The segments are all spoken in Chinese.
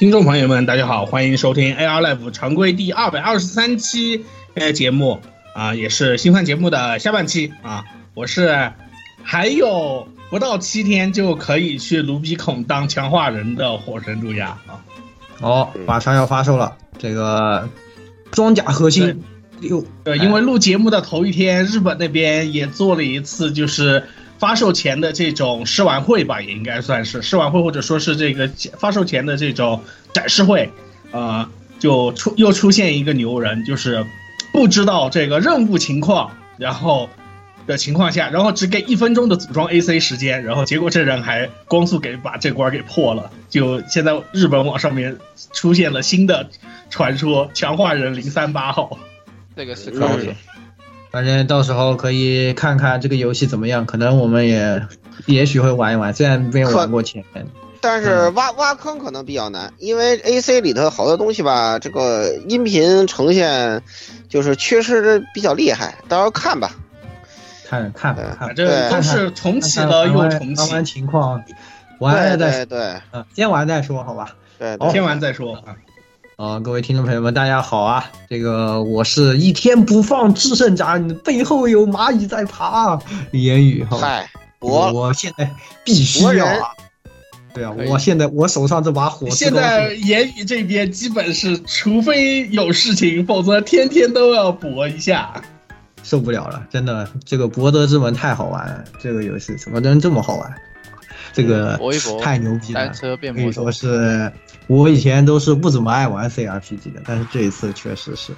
听众朋友们，大家好，欢迎收听 AR Live 常规第二百二十三期呃节目啊，也是新番节目的下半期啊。我是还有不到七天就可以去卢比孔当强化人的火神杜亚啊。哦，马上要发售了，这个装甲核心六。对，因为录节目的头一天，日本那边也做了一次，就是。发售前的这种试玩会吧，也应该算是试玩会，或者说是这个发售前的这种展示会，呃，就出又出现一个牛人，就是不知道这个任务情况，然后的情况下，然后只给一分钟的组装 AC 时间，然后结果这人还光速给把这关给破了，就现在日本网上面出现了新的传说，强化人零三八号，这个是可以。反正到时候可以看看这个游戏怎么样，可能我们也 也许会玩一玩，虽然没有玩过前面。但是挖挖坑可能比较难，因为 A C 里头好多东西吧，这个音频呈现就是缺失的比较厉害，到时候看吧。看看吧，反正都是重启了又重启。玩完情况，玩了再对，嗯，先玩再说，好吧？对，先玩再说啊。啊，各位听众朋友们，大家好啊！这个我是一天不放制胜斩，背后有蚂蚁在爬。言语哈，嗨，我我现在必须要啊！对啊，我现在我手上这把火，现在言语这边基本是，除非有事情，否则天天都要搏一下，受不了了，真的，这个博德之门太好玩了，这个游戏怎么能这么好玩？这个太牛逼了，可以说是。我以前都是不怎么爱玩 CRPG 的，但是这一次确实是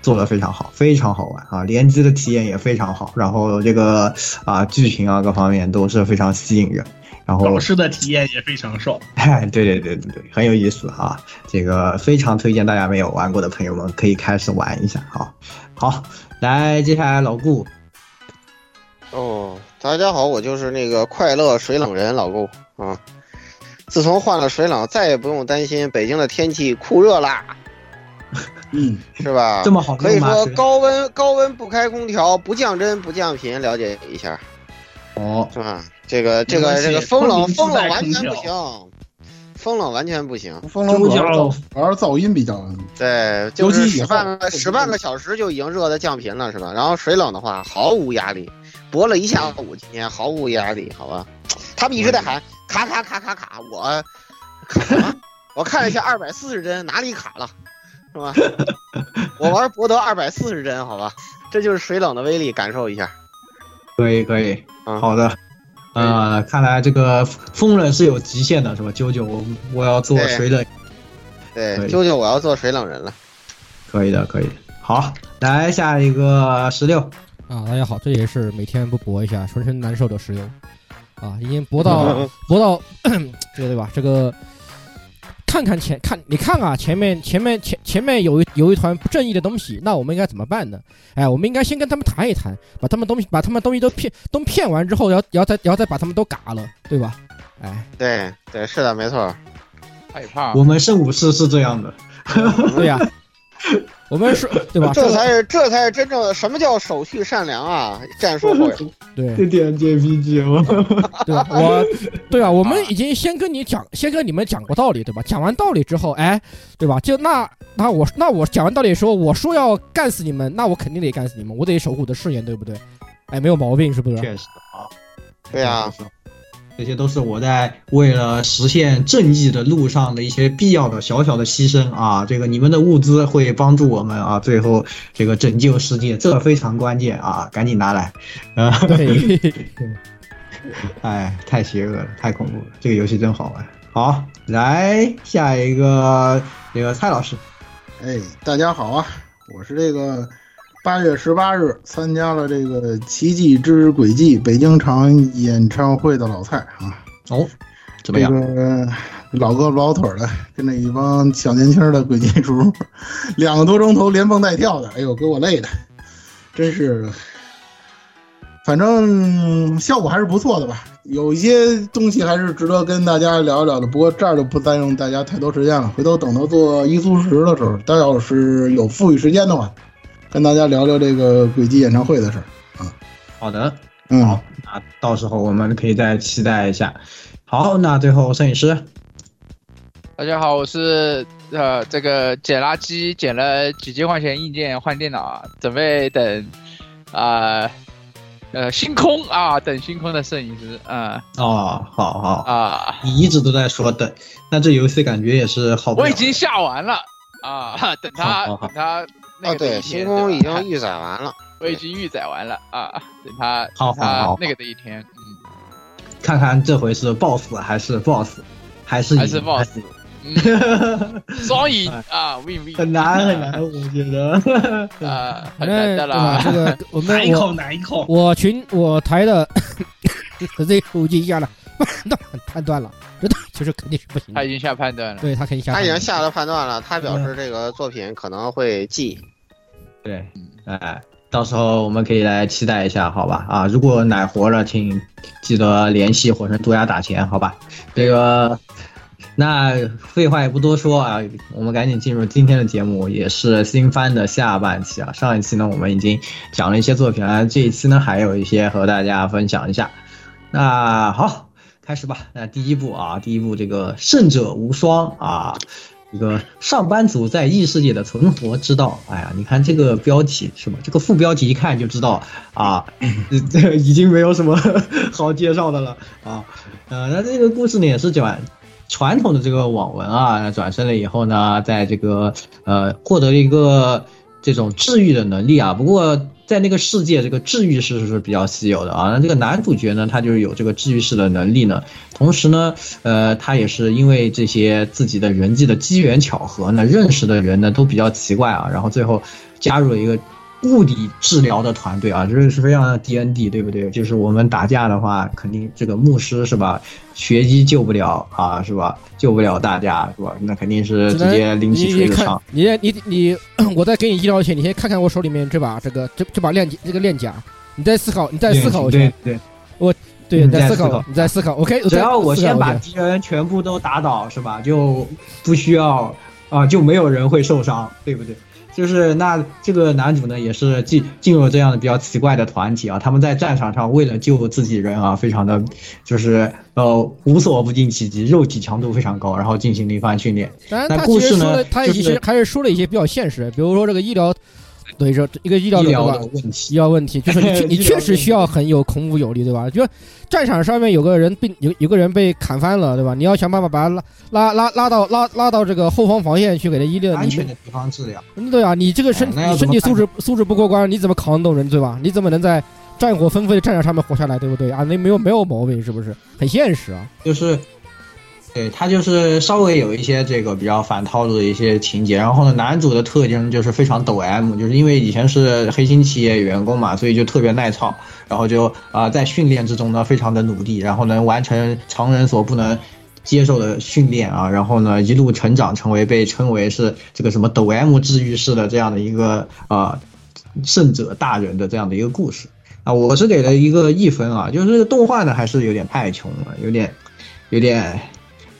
做的非常好，非常好玩啊！联机的体验也非常好，然后这个啊剧情啊各方面都是非常吸引人，然后老师的体验也非常爽。哎，对对对对对，很有意思啊！这个非常推荐大家没有玩过的朋友们可以开始玩一下啊！好，来接下来老顾。哦，大家好，我就是那个快乐水冷人老顾啊。自从换了水冷，再也不用担心北京的天气酷热啦。嗯，是吧？这么好，可以说高温高温不开空调，不降真不降频，了解一下。哦，是吧？这个这个这个风冷风冷完全不行，风冷完全不行。风冷主要而噪音比较。对，就是使半个使半个小时就已经热的降频了，是吧？然后水冷的话毫无压力，搏了一下午，今天毫无压力，好吧？他们一直在喊。卡卡卡卡卡！我卡什么？我看了一下，二百四十帧哪里卡了？是吧？我玩博德二百四十帧，好吧？这就是水冷的威力，感受一下。可以可以，好的。呃，看来这个风冷是有极限的，是吧？啾啾，我我要做水冷。对，啾啾，我要做水冷人了。可以的，可以。好，来下一个十六啊！大家好，这也是每天不搏一下，浑身难受的石油。啊，已经搏到 搏到 这个对吧？这个看看前看你看啊，前面前面前前面有一有一团不正义的东西，那我们应该怎么办呢？哎，我们应该先跟他们谈一谈，把他们东西把他们东西都骗都骗完之后，然后然后再然后再把他们都嘎了，对吧？哎，对对，是的，没错。害怕。我们圣武士是这样的，对呀。我们说对吧？这才是这才是真正的什么叫手续善良啊！战术会 对这点 JPG 吗？对吧？我对啊，我们已经先跟你讲，先跟你们讲过道理，对吧？讲完道理之后，哎，对吧？就那那我那我讲完道理说，我说要干死你们，那我肯定得干死你们，我得守护我的誓言，对不对？哎，没有毛病，是不是？确实啊，对啊。这些都是我在为了实现正义的路上的一些必要的小小的牺牲啊！这个你们的物资会帮助我们啊，最后这个拯救世界，这非常关键啊！赶紧拿来啊！对，哎，太邪恶了，太恐怖了，这个游戏真好玩。好，来下一个这个蔡老师，哎，大家好啊，我是这个。八月十八日参加了这个《奇迹之轨迹》北京场演唱会的老蔡啊，哦，怎么样？这个老胳膊老腿的，跟那一帮小年轻的轨迹厨，两个多钟头连蹦带跳的，哎呦，给我累的，真是。反正效果还是不错的吧，有一些东西还是值得跟大家聊一聊的。不过这儿就不占用大家太多时间了，回头等到做一苏十的时候，大家要是有富裕时间的话。跟大家聊聊这个轨迹演唱会的事儿啊。好的，嗯，好，那到时候我们可以再期待一下。好，那最后摄影师，大家好，我是呃这个捡垃圾捡了几千块钱硬件换电脑，准备等啊呃星空啊等星空的摄影师啊。哦，好好啊，你一直都在说等，那这游戏感觉也是好。我已经下完了啊，等他等他。哦，对，星空已经预载完了，我已经预载完了啊，等他好好那个的一天，嗯，看看这回是 boss 还是 boss，还是还是 boss，双赢 啊，win win，很难很难，我觉得啊，很难的啦，这个 我们哪一口哪一口，我群我台的这口机下了 判断判断了，这其实肯定是不行，他已经下判断了，对他肯定下，他已经下了判断了，他表示这个作品可能会记。对，哎，到时候我们可以来期待一下，好吧？啊，如果奶活了，请记得联系火神毒牙打钱，好吧？这个，那废话也不多说啊，我们赶紧进入今天的节目，也是新番的下半期啊。上一期呢，我们已经讲了一些作品啊，这一期呢，还有一些和大家分享一下。那好，开始吧。那第一部啊，第一部这个胜者无双啊。一个上班族在异世界的存活之道。哎呀，你看这个标题是吧？这个副标题一看就知道啊，这已经没有什么 好介绍的了啊。呃，那这个故事呢也是讲传统的这个网文啊，转身了以后呢，在这个呃获得了一个这种治愈的能力啊。不过。在那个世界，这个治愈式是比较稀有的啊。那这个男主角呢，他就是有这个治愈式的能力呢。同时呢，呃，他也是因为这些自己的人际的机缘巧合呢，认识的人呢都比较奇怪啊。然后最后加入了一个。物理治疗的团队啊，这是非常的 D N D，对不对？就是我们打架的话，肯定这个牧师是吧？学医救不了啊，是吧？救不了大家是吧？那肯定是直接拎起锤子上。你你你，我再给你医疗钱，你先看看我手里面这把这个这这把链这个链甲，你再思考，你再思考一下。对对，我对你再思考，你再思考。OK，只要我先把敌人全部都打倒，是吧？就不需要啊，就没有人会受伤，对不对？就是那这个男主呢，也是进进入了这样的比较奇怪的团体啊。他们在战场上为了救自己人啊，非常的，就是呃无所不尽其极，肉体强度非常高，然后进行了一番训练。当然，他其实说他其实还是说了一些比较现实，比如说这个医疗。对，这一个医疗的问题，医疗问题就是你，你确实需要很有孔武有力，对吧？就战场上面有个人被有有个人被砍翻了，对吧？你要想办法把他拉拉拉拉到拉拉到这个后方防线去给他医疗安全的地方治疗。对啊，你这个身你身体素质素质不过关，你怎么扛得动人，对吧？你怎么能在战火纷飞的战场上面活下来，对不对啊？那没有没有毛病，是不是？很现实啊，就是。对他就是稍微有一些这个比较反套路的一些情节，然后呢，男主的特征就是非常抖 M，就是因为以前是黑心企业员工嘛，所以就特别耐操，然后就啊在训练之中呢非常的努力，然后能完成常人所不能接受的训练啊，然后呢一路成长成为被称为是这个什么抖 M 治愈式的这样的一个啊胜者大人的这样的一个故事啊，我是给了一个一分啊，就是动画呢还是有点太穷了，有点有点。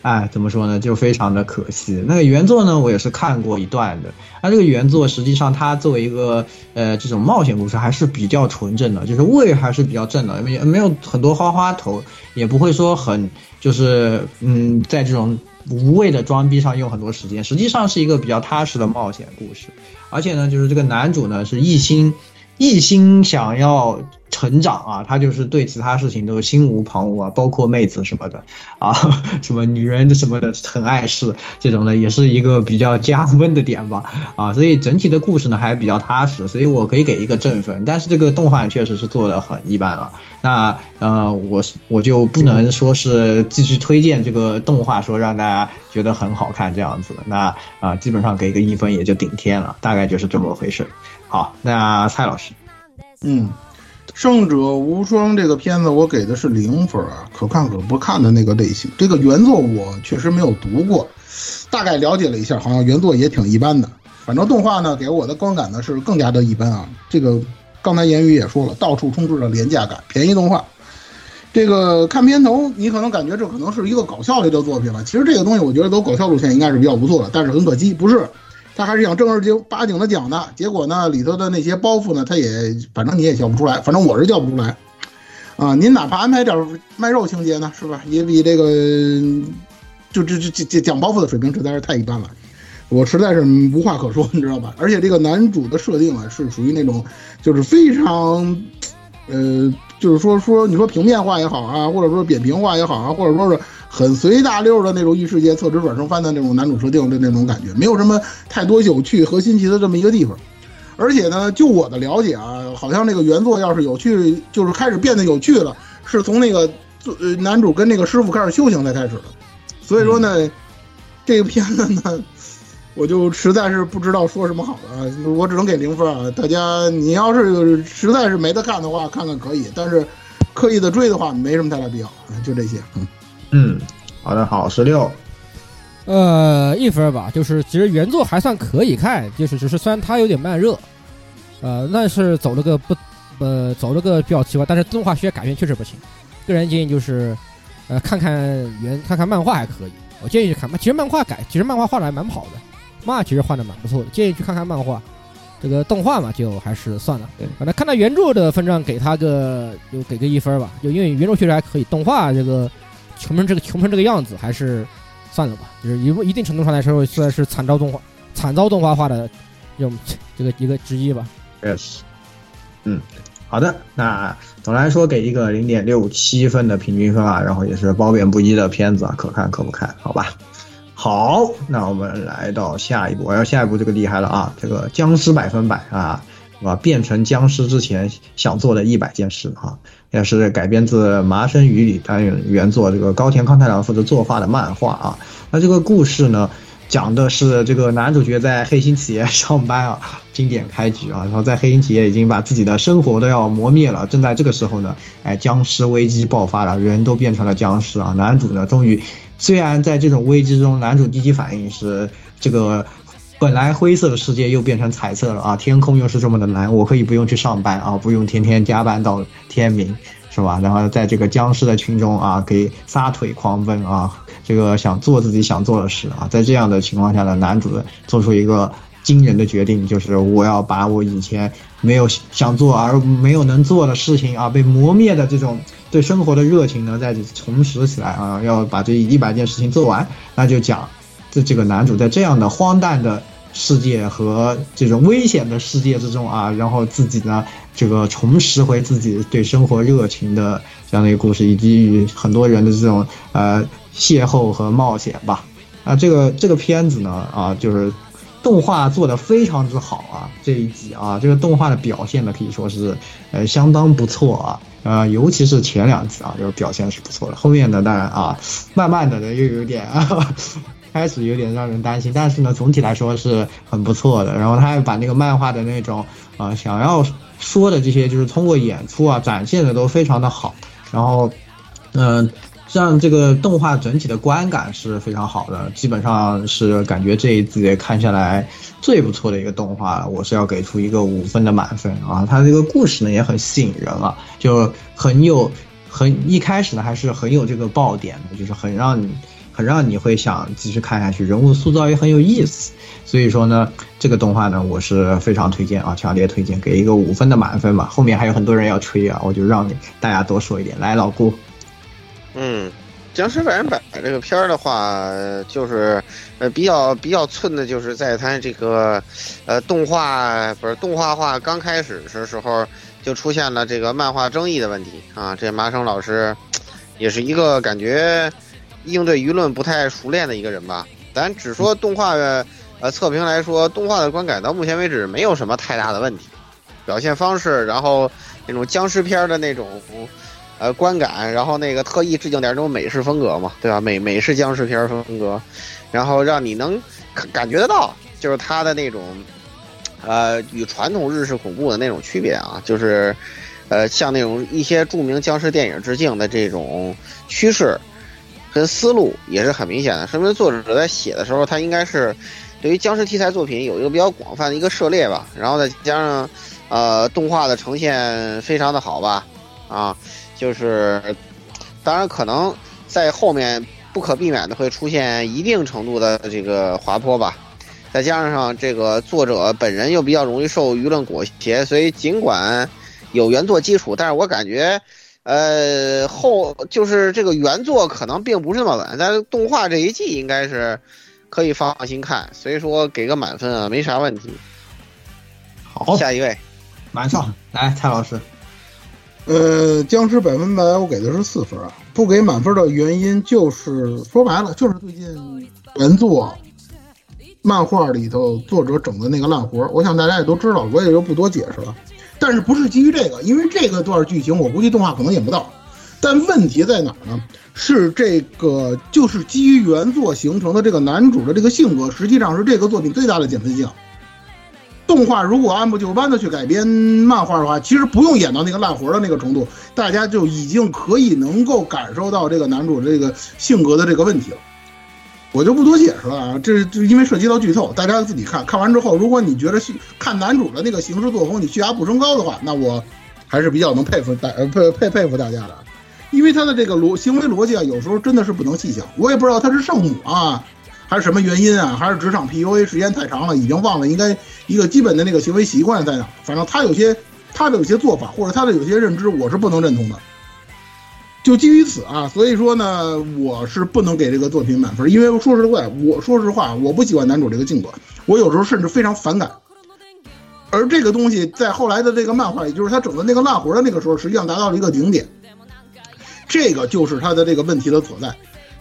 哎，怎么说呢？就非常的可惜。那个原作呢，我也是看过一段的。那这个原作实际上它作为一个呃这种冒险故事，还是比较纯正的，就是味还是比较正的，没没有很多花花头，也不会说很就是嗯在这种无谓的装逼上用很多时间。实际上是一个比较踏实的冒险故事，而且呢，就是这个男主呢是一心。一心想要成长啊，他就是对其他事情都心无旁骛啊，包括妹子什么的 啊，什么女人什么的很碍事，这种呢也是一个比较加分的点吧 啊，所以整体的故事呢还比较踏实，所以我可以给一个正分。但是这个动画确实是做的很一般了，那呃我我就不能说是继续推荐这个动画，说让大家觉得很好看这样子，那啊基本上给一个一分也就顶天了，大概就是这么回事。好，那蔡老师，嗯，胜者无双这个片子我给的是零分啊，可看可不看的那个类型。这个原作我确实没有读过，大概了解了一下，好像原作也挺一般的。反正动画呢，给我的观感呢是更加的一般啊。这个刚才言语也说了，到处充斥着廉价感、便宜动画。这个看片头，你可能感觉这可能是一个搞笑类的作品了。其实这个东西我觉得走搞笑路线应该是比较不错的，但是很可惜，不是。他还是想正儿八经的讲的，结果呢，里头的那些包袱呢，他也反正你也叫不出来，反正我是叫不出来，啊，您哪怕安排点卖肉情节呢，是吧？也比这个就这这这讲包袱的水平实在是太一般了，我实在是无话可说，你知道吧？而且这个男主的设定啊，是属于那种就是非常，呃，就是说说你说平面化也好啊，或者说扁平化也好啊，或者说是。很随大溜的那种异世界侧职转生番的那种男主设定的那种感觉，没有什么太多有趣和新奇的这么一个地方。而且呢，就我的了解啊，好像那个原作要是有趣，就是开始变得有趣了，是从那个呃男主跟那个师傅开始修行才开始的。所以说呢，这个片子呢，我就实在是不知道说什么好了，我只能给零分啊。大家你要是实在是没得看的话，看看可以，但是刻意的追的话，没什么太大必要。就这些，嗯。好的，好十六，呃，一分吧，就是其实原作还算可以看，就是只是虽然它有点慢热，呃，但是走了个不，呃，走了个比较奇怪，但是动画学改编确实不行。个人建议就是，呃，看看原看看漫画还可以，我建议去看，其实漫画改，其实漫画画的还蛮好的，漫画其实画的蛮不错的，建议去看看漫画。这个动画嘛，就还是算了。对反正看到原著的分账，给他个就给个一分吧，就因为原著确实还可以，动画这个。穷成这个穷成这个样子，还是算了吧。就是一一定程度上来说，算是惨遭动画、惨遭动画化的这种这个一个之一吧。Yes，嗯，好的。那总的来说，给一个零点六七分的平均分啊，然后也是褒贬不一的片子啊，可看可不看，好吧。好，那我们来到下一步，我要下一步这个厉害了啊，这个僵尸百分百啊。是吧？变成僵尸之前想做的一百件事啊，也是改编自麻生羽里单元原作，这个高田康太郎负责作画的漫画啊。那这个故事呢，讲的是这个男主角在黑心企业上班啊，经典开局啊，然后在黑心企业已经把自己的生活都要磨灭了。正在这个时候呢，哎，僵尸危机爆发了，人都变成了僵尸啊。男主呢，终于虽然在这种危机中，男主第一反应是这个。本来灰色的世界又变成彩色了啊！天空又是这么的蓝，我可以不用去上班啊，不用天天加班到天明，是吧？然后在这个僵尸的群中啊，可以撒腿狂奔啊，这个想做自己想做的事啊。在这样的情况下呢，男主做出一个惊人的决定，就是我要把我以前没有想做而没有能做的事情啊，被磨灭的这种对生活的热情呢，再重拾起来啊，要把这一百件事情做完，那就讲。这这个男主在这样的荒诞的世界和这种危险的世界之中啊，然后自己呢，这个重拾回自己对生活热情的这样的一个故事，以及与很多人的这种呃邂逅和冒险吧。啊，这个这个片子呢啊，就是动画做的非常之好啊，这一集啊，这个动画的表现呢可以说是呃相当不错啊，呃，尤其是前两集啊，这个表现是不错的。后面的，当然啊，慢慢的呢又有点。开始有点让人担心，但是呢，总体来说是很不错的。然后他还把那个漫画的那种啊想要说的这些，就是通过演出啊展现的都非常的好。然后，嗯，让这个动画整体的观感是非常好的，基本上是感觉这一季看下来最不错的一个动画了。我是要给出一个五分的满分啊！它这个故事呢也很吸引人啊，就很有很一开始呢还是很有这个爆点的，就是很让你。很让你会想继续看下去，人物塑造也很有意思。所以说呢，这个动画呢，我是非常推荐啊，强烈推荐，给一个五分的满分吧。后面还有很多人要吹啊，我就让你大家多说一点。来，老顾，嗯。僵尸百分百这个片儿的话，就是呃比较比较寸的，就是在它这个呃动画不是动画化刚开始的时候，就出现了这个漫画争议的问题啊。这麻生老师也是一个感觉应对舆论不太熟练的一个人吧。咱只说动画的呃测评来说，动画的观感到目前为止没有什么太大的问题，表现方式，然后那种僵尸片的那种。呃，观感，然后那个特意致敬点这种美式风格嘛，对吧？美美式僵尸片风格，然后让你能感觉得到，就是它的那种，呃，与传统日式恐怖的那种区别啊，就是，呃，像那种一些著名僵尸电影致敬的这种趋势跟思路也是很明显的，说明作者在写的时候，他应该是对于僵尸题材作品有一个比较广泛的一个涉猎吧，然后再加上，呃，动画的呈现非常的好吧，啊。就是，当然可能在后面不可避免的会出现一定程度的这个滑坡吧，再加上这个作者本人又比较容易受舆论裹挟，所以尽管有原作基础，但是我感觉，呃，后就是这个原作可能并不是那么稳，但是动画这一季应该是可以放心看，所以说给个满分啊，没啥问题。好，下一位，马上来蔡老师。呃，僵尸百分百我给的是四分啊，不给满分的原因就是说白了，就是最近原作漫画里头作者整的那个烂活，我想大家也都知道，我也就不多解释了。但是不是基于这个，因为这个段剧情我估计动画可能演不到。但问题在哪儿呢？是这个就是基于原作形成的这个男主的这个性格，实际上是这个作品最大的减分项。动画如果按部就班的去改编漫画的话，其实不用演到那个烂活的那个程度，大家就已经可以能够感受到这个男主这个性格的这个问题了。我就不多解释了啊，这就因为涉及到剧透，大家自己看看完之后，如果你觉得看男主的那个行事作风你血压不升高的话，那我还是比较能佩服大呃佩佩佩服大家的，因为他的这个逻行为逻辑啊，有时候真的是不能细想，我也不知道他是圣母啊。还是什么原因啊？还是职场 PUA 时间太长了，已经忘了应该一个基本的那个行为习惯在哪？反正他有些他的有些做法或者他的有些认知，我是不能认同的。就基于此啊，所以说呢，我是不能给这个作品满分，因为说实话，我说实话，我不喜欢男主这个性格，我有时候甚至非常反感。而这个东西在后来的这个漫画里，就是他整的那个烂活的那个时候，实际上达到了一个顶点。这个就是他的这个问题的所在。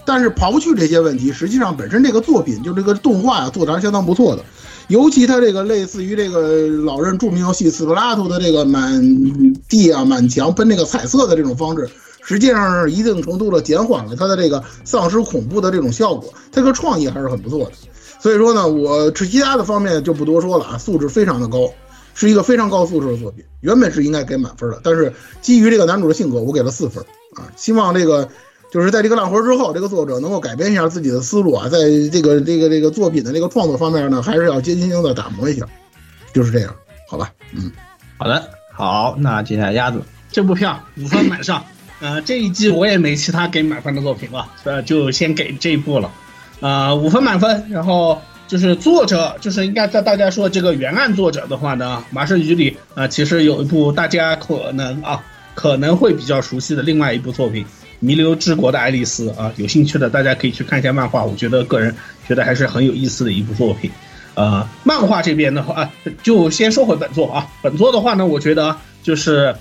但是刨去这些问题，实际上本身这个作品就这个动画啊做的还是相当不错的，尤其它这个类似于这个老任著名游戏《斯普拉图》的这个满地啊满墙喷那个彩色的这种方式，实际上是一定程度的减缓了它的这个丧尸恐怖的这种效果，这个创意还是很不错的。所以说呢，我这其他的方面就不多说了啊，素质非常的高，是一个非常高素质的作品，原本是应该给满分的，但是基于这个男主的性格，我给了四分啊，希望这个。就是在这个烂活之后，这个作者能够改变一下自己的思路啊，在这个这个这个作品的这个创作方面呢，还是要精心的打磨一下，就是这样，好吧？嗯，好的，好，那接下来鸭子这部票五分满上，呃，这一季我也没其他给满分的作品了，呃，就先给这一部了，呃，五分满分，然后就是作者，就是应该在大家说这个原案作者的话呢，麻生宇里啊，其实有一部大家可能啊可能会比较熟悉的另外一部作品。弥留之国的爱丽丝啊，有兴趣的大家可以去看一下漫画，我觉得个人觉得还是很有意思的一部作品。呃，漫画这边的话，就先说回本作啊。本作的话呢，我觉得就是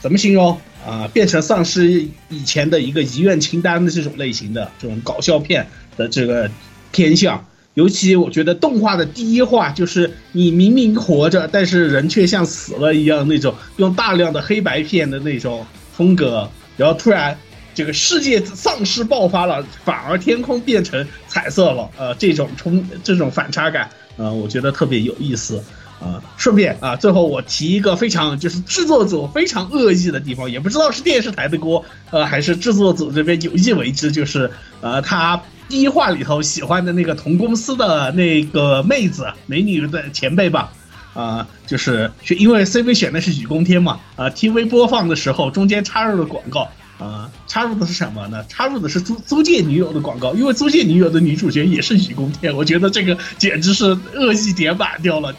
怎么形容啊，变成丧尸以前的一个遗愿清单的这种类型的这种搞笑片的这个偏向。尤其我觉得动画的第一话就是你明明活着，但是人却像死了一样那种，用大量的黑白片的那种风格，然后突然。这个世界丧尸爆发了，反而天空变成彩色了，呃，这种冲这种反差感，呃，我觉得特别有意思，啊，顺便啊，最后我提一个非常就是制作组非常恶意的地方，也不知道是电视台的锅，呃，还是制作组这边有意为之，就是呃，他第一话里头喜欢的那个同公司的那个妹子美女的前辈吧，啊，就是因为 CV 选的是雨宫天嘛，啊，TV 播放的时候中间插入了广告。啊，插入的是什么呢？插入的是租租借女友的广告，因为租借女友的女主角也是雨宫天，我觉得这个简直是恶意点满掉了，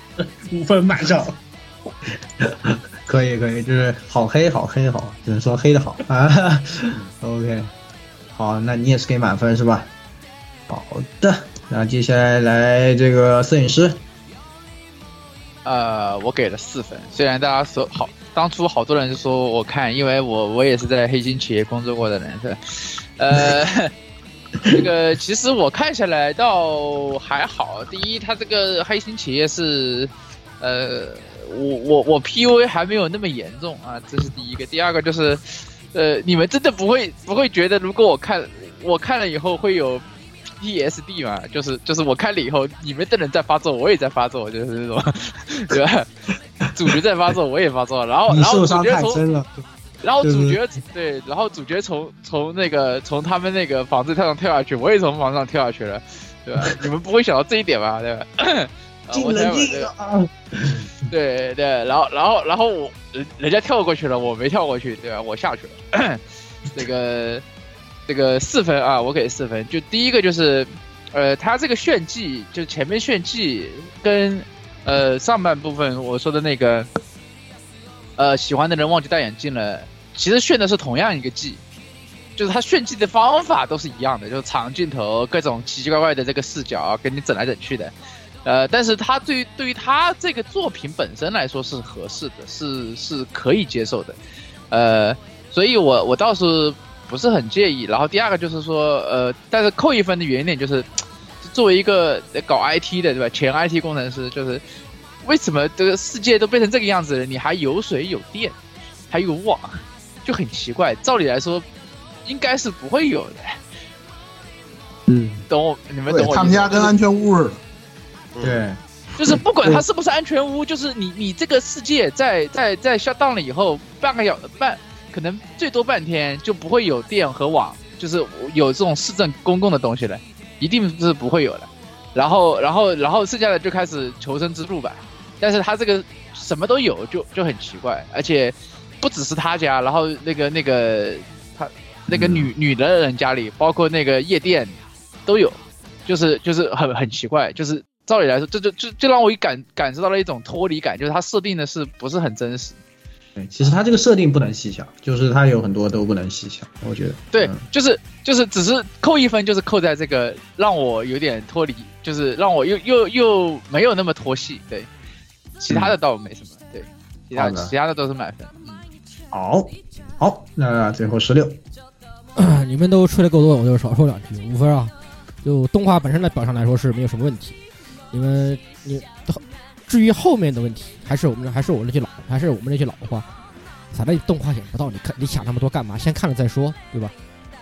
五分满上。可以可以，就是好黑好黑好，只能说黑的好啊。OK，好，那你也是给满分是吧？好的，那接下来来这个摄影师。呃，我给了四分，虽然大家说好，当初好多人就说我看，因为我我也是在黑心企业工作过的人，是，呃，这个其实我看下来倒还好。第一，他这个黑心企业是，呃，我我我 P U A 还没有那么严重啊，这是第一个。第二个就是，呃，你们真的不会不会觉得，如果我看我看了以后会有。P S D 嘛，就是就是我开了以后，你们的人在发作，我也在发作，就是那种，对吧？主角在发作，我也发作，然后然后主角从，然后主角对，然后主角从从那个从他们那个房子跳上跳下去，我也从房上跳下去了，对吧？你们不会想到这一点吧？对吧？进了地啊！对对，然后然后然后我人人家跳过去了，我没跳过去，对吧？我下去了，这个。这个四分啊，我给四分。就第一个就是，呃，他这个炫技，就前面炫技跟，呃，上半部分我说的那个，呃，喜欢的人忘记戴眼镜了，其实炫的是同样一个技，就是他炫技的方法都是一样的，就是长镜头，各种奇奇怪怪的这个视角给你整来整去的，呃，但是他对于对于他这个作品本身来说是合适的，是是可以接受的，呃，所以我我倒是。不是很介意，然后第二个就是说，呃，但是扣一分的原因点就是，作为一个搞 IT 的，对吧？前 IT 工程师，就是为什么这个世界都变成这个样子了，你还有水有电，还有网，就很奇怪。照理来说，应该是不会有的。嗯，懂我？你们懂我？他们家跟安全屋似的。对，就是不管它是不是安全屋，就是你你这个世界在在在下档了以后，半个小半。可能最多半天就不会有电和网，就是有这种市政公共的东西了，一定是不会有的。然后，然后，然后剩下的就开始求生之路吧。但是他这个什么都有，就就很奇怪。而且不只是他家，然后那个那个他那个女女的人家里，包括那个夜店都有，就是就是很很奇怪。就是照理来说，这就就就让我一感感受到了一种脱离感，就是他设定的是不是很真实。对，其实它这个设定不能细想，就是它有很多都不能细想，我觉得。对，就是就是只是扣一分，就是扣在这个让我有点脱离，就是让我又又又没有那么脱戏。对，其他的倒没什么。对，其他其他的都是满分。嗯，好，好，那最后十六，你们都吹的够多，我就少说两句。五分啊，就动画本身的表上来说是没有什么问题。你们你。至于后面的问题，还是我们还是我那句老，还是我们那句老话，反正动画演不到，你看你想那么多干嘛？先看了再说，对吧？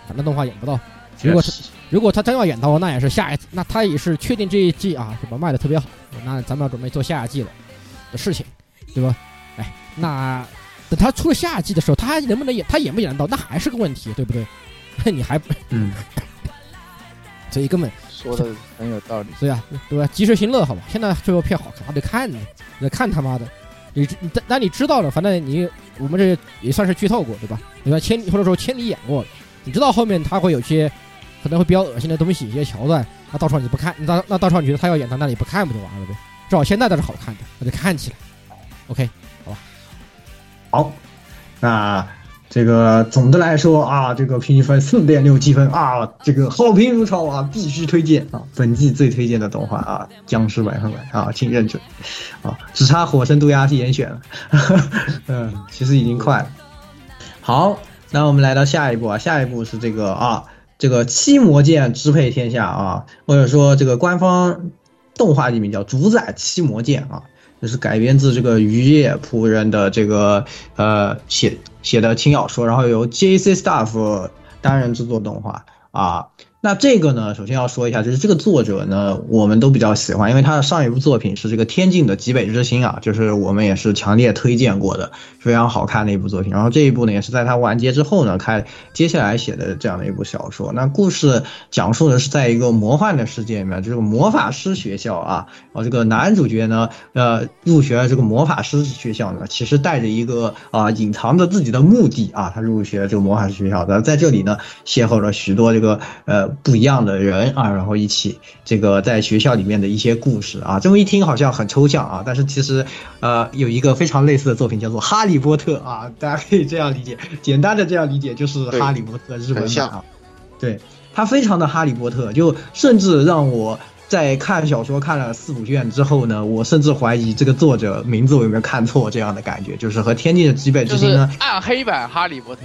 反正动画演不到，如果他如果他真要演到，那也是下一，那他也是确定这一季啊，什么？卖的特别好，那咱们要准备做下一季了的事情，对吧？哎，那等他出了下一季的时候，他还能不能演？他演不演得到，那还是个问题，对不对？你还嗯，所以根本。说的很有道理，对呀，对吧？及时行乐，好吧。现在这部片好看，还得看呢，得看他妈的。你你但你知道了，反正你我们这也算是剧透过，对吧？你看千或者说千里眼过了，你知道后面他会有些可能会比较恶心的东西，一些桥段。那到时候你不看，那那到时候你觉得他要演他那你不看不就完了呗？至少现在倒是好看的，那就看起来。OK，好吧。好，那。这个总的来说啊，这个平均分四点六积分啊，这个好评如潮啊，必须推荐啊！本季最推荐的动画啊，僵尸百分百啊，请认准啊！只差火神毒牙替严选了，嗯，其实已经快了。好，那我们来到下一步啊，下一步是这个啊，这个七魔剑支配天下啊，或者说这个官方动画里面叫主宰七魔剑啊。就是改编自这个渔业仆人的这个呃写写的轻小说，然后由 J C Staff 担任制作动画啊。那这个呢，首先要说一下，就是这个作者呢，我们都比较喜欢，因为他的上一部作品是这个《天境的极北之星》啊，就是我们也是强烈推荐过的，非常好看的一部作品。然后这一部呢，也是在他完结之后呢，开接下来写的这样的一部小说。那故事讲述的是在一个魔幻的世界里面，这个魔法师学校啊，然后这个男主角呢，呃，入学了这个魔法师学校呢，其实带着一个啊，隐藏着自己的目的啊，他入学这个魔法师学校的，在这里呢，邂逅了许多这个呃。不一样的人啊，然后一起这个在学校里面的一些故事啊，这么一听好像很抽象啊，但是其实呃有一个非常类似的作品叫做《哈利波特》啊，大家可以这样理解，简单的这样理解就是《哈利波特》日本版啊，对，它非常的《哈利波特》，就甚至让我在看小说看了四五卷之后呢，我甚至怀疑这个作者名字我有没有看错这样的感觉，就是和《天地的基本之星》呢，暗黑版《哈利波特》，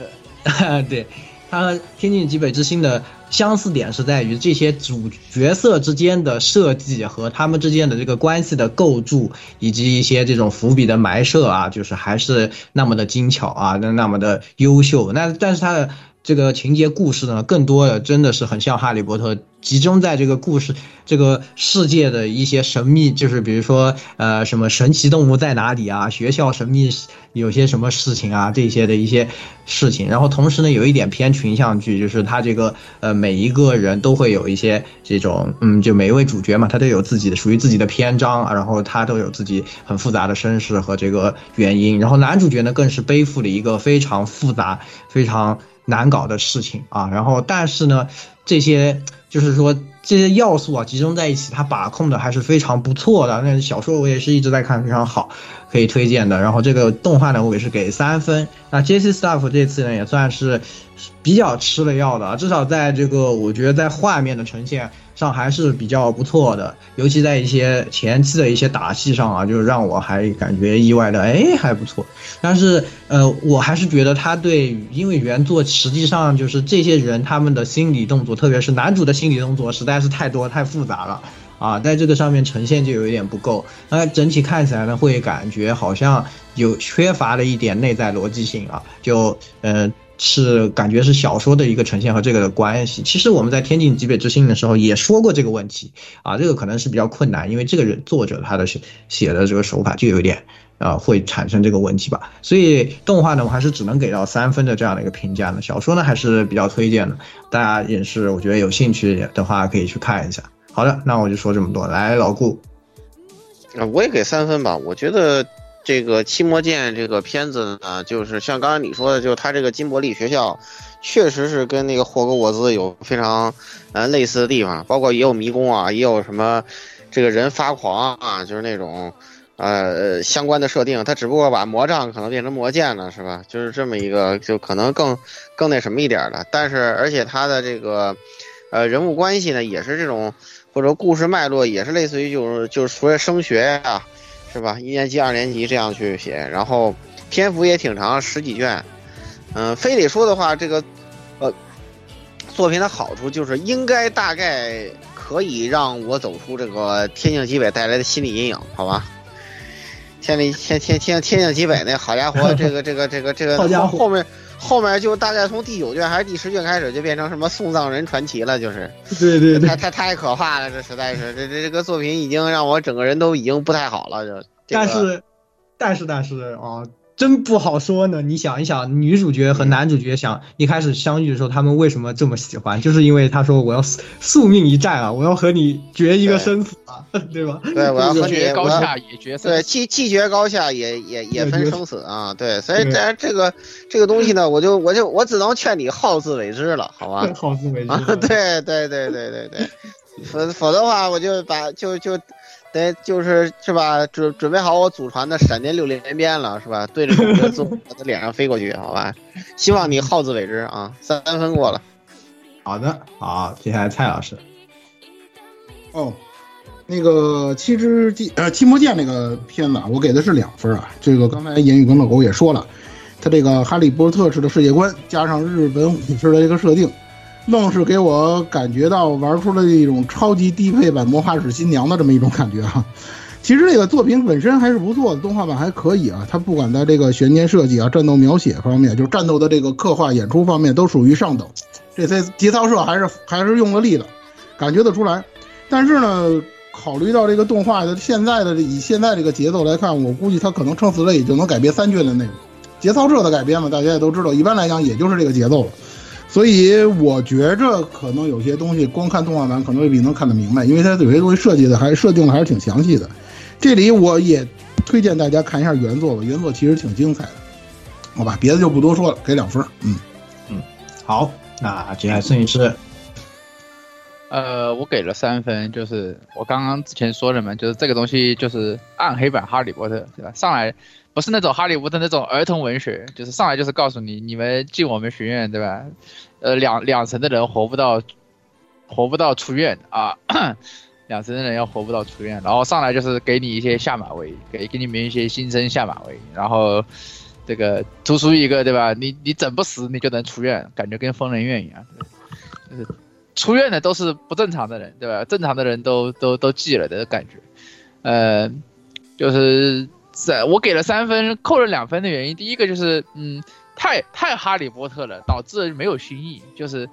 对。它和《天境极北之星》的相似点是在于这些主角色之间的设计和他们之间的这个关系的构筑，以及一些这种伏笔的埋设啊，就是还是那么的精巧啊，那那么的优秀。那但是它的。这个情节故事呢，更多的真的是很像《哈利波特》，集中在这个故事、这个世界的一些神秘，就是比如说，呃，什么神奇动物在哪里啊？学校神秘有些什么事情啊？这些的一些事情。然后同时呢，有一点偏群像剧，就是他这个呃，每一个人都会有一些这种，嗯，就每一位主角嘛，他都有自己的属于自己的篇章啊，然后他都有自己很复杂的身世和这个原因。然后男主角呢，更是背负了一个非常复杂、非常。难搞的事情啊，然后但是呢，这些就是说这些要素啊集中在一起，它把控的还是非常不错的。那小说我也是一直在看，非常好，可以推荐的。然后这个动画呢，我也是给三分。那 J.C. stuff 这次呢，也算是比较吃了药的，至少在这个我觉得在画面的呈现。上还是比较不错的，尤其在一些前期的一些打戏上啊，就是让我还感觉意外的，哎，还不错。但是，呃，我还是觉得他对，因为原作实际上就是这些人他们的心理动作，特别是男主的心理动作，实在是太多太复杂了啊，在这个上面呈现就有一点不够。那整体看起来呢，会感觉好像有缺乏了一点内在逻辑性啊，就，嗯。是感觉是小说的一个呈现和这个的关系。其实我们在《天境极北之星》的时候也说过这个问题啊，这个可能是比较困难，因为这个人作者他的写写的这个手法就有点啊会产生这个问题吧。所以动画呢，我还是只能给到三分的这样的一个评价呢。小说呢还是比较推荐的，大家也是我觉得有兴趣的话可以去看一下。好的，那我就说这么多。来，老顾，啊，我也给三分吧。我觉得。这个《七魔剑》这个片子呢，就是像刚才你说的，就是它这个金伯利学校，确实是跟那个霍格沃兹有非常呃类似的地方，包括也有迷宫啊，也有什么这个人发狂啊，就是那种呃相关的设定。它只不过把魔杖可能变成魔剑了，是吧？就是这么一个，就可能更更那什么一点的。但是而且它的这个呃人物关系呢，也是这种或者故事脉络也是类似于就是就是所谓升学呀。是吧？一年级、二年级这样去写，然后篇幅也挺长，十几卷。嗯，非得说的话，这个呃作品的好处就是应该大概可以让我走出这个天境极北带来的心理阴影，好吧？天里天天天天境极北那好家伙，这个这个这个这个后后面后面就大概从第九卷还是第十卷开始就变成什么送葬人传奇了，就是对对对，太太太可怕了，这实在是这这这个作品已经让我整个人都已经不太好了，就。但是，但是，但是啊，真不好说呢。你想一想，女主角和男主角想一开始相遇的时候，他们为什么这么喜欢？就是因为他说我要宿命一战啊，我要和你决一个生死啊，对吧？对，我要和你决高下也决对，既既决高下也也也分生死啊。对，所以这这个这个东西呢，我就我就我只能劝你好自为之了，好吧？好自为之。对对对对对对，否否则的话，我就把就就。得就是是吧？准准备好我祖传的闪电六连鞭了，是吧？对着从他脸上飞过去，好吧？希望你好自为之啊！三分过了。好的，好，接下来蔡老师。哦，那个七只鸡呃七魔剑那个片子，我给的是两分啊。这个刚才言语跟老狗也说了，他这个哈利波特式的世界观加上日本武士的这个设定。愣是给我感觉到玩出了一种超级低配版魔法使新娘的这么一种感觉哈，其实这个作品本身还是不错的，动画版还可以啊。它不管在这个悬念设计啊、战斗描写方面，就是战斗的这个刻画、演出方面都属于上等。这些节操社还是还是用了力的，感觉得出来。但是呢，考虑到这个动画的现在的以现在这个节奏来看，我估计它可能撑死了也就能改编三卷的内容。节操社的改编嘛，大家也都知道，一般来讲也就是这个节奏了。所以我觉着可能有些东西光看动画版可能未必能看得明白，因为它有些东西设计的还是设定的还是挺详细的。这里我也推荐大家看一下原作吧，原作其实挺精彩的，好吧，别的就不多说了，给两分。嗯嗯，好，那接下来摄影师，呃，我给了三分，就是我刚刚之前说的嘛，就是这个东西就是暗黑版哈利波特，对吧？上来不是那种哈利波特那种儿童文学，就是上来就是告诉你，你们进我们学院，对吧？呃，两两层的人活不到，活不到出院啊。两层的人要活不到出院，然后上来就是给你一些下马威，给给你们一些新生下马威，然后这个突出一个对吧？你你整不死你就能出院，感觉跟疯人院一样，就是出院的都是不正常的人对吧？正常的人都都都记了的感觉，呃，就是在我给了三分，扣了两分的原因，第一个就是嗯，太太哈利波特了，导致没有新意，就是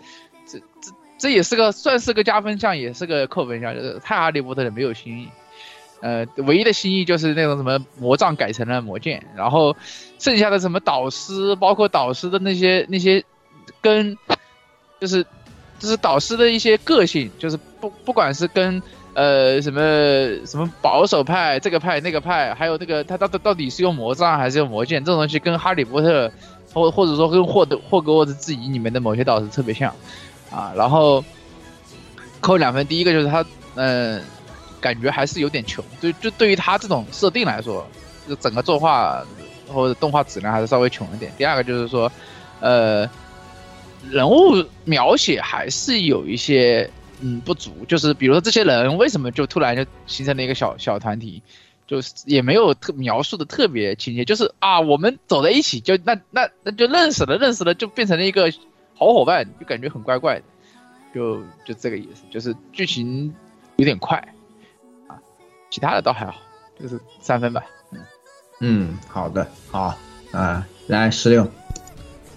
这这。这也是个算是个加分项，也是个扣分项，就是太哈利波特的没有新意，呃，唯一的新意就是那种什么魔杖改成了魔剑，然后剩下的什么导师，包括导师的那些那些跟，就是就是导师的一些个性，就是不不管是跟呃什么什么保守派这个派那个派，还有那个他到到底是用魔杖还是用魔剑，这种东西跟哈利波特或或者说跟霍德霍格沃兹自己里面的某些导师特别像。啊，然后扣两分，第一个就是他，嗯，感觉还是有点穷，就就对于他这种设定来说，就整个作画或者动画质量还是稍微穷一点。第二个就是说，呃，人物描写还是有一些嗯不足，就是比如说这些人为什么就突然就形成了一个小小团体，就是也没有特描述的特别亲切，就是啊，我们走在一起就那那那就认识了，认识了就变成了一个。好伙伴就感觉很怪怪的，就就这个意思，就是剧情有点快啊，其他的倒还好，就是三分吧。嗯嗯，好的，好啊，来十六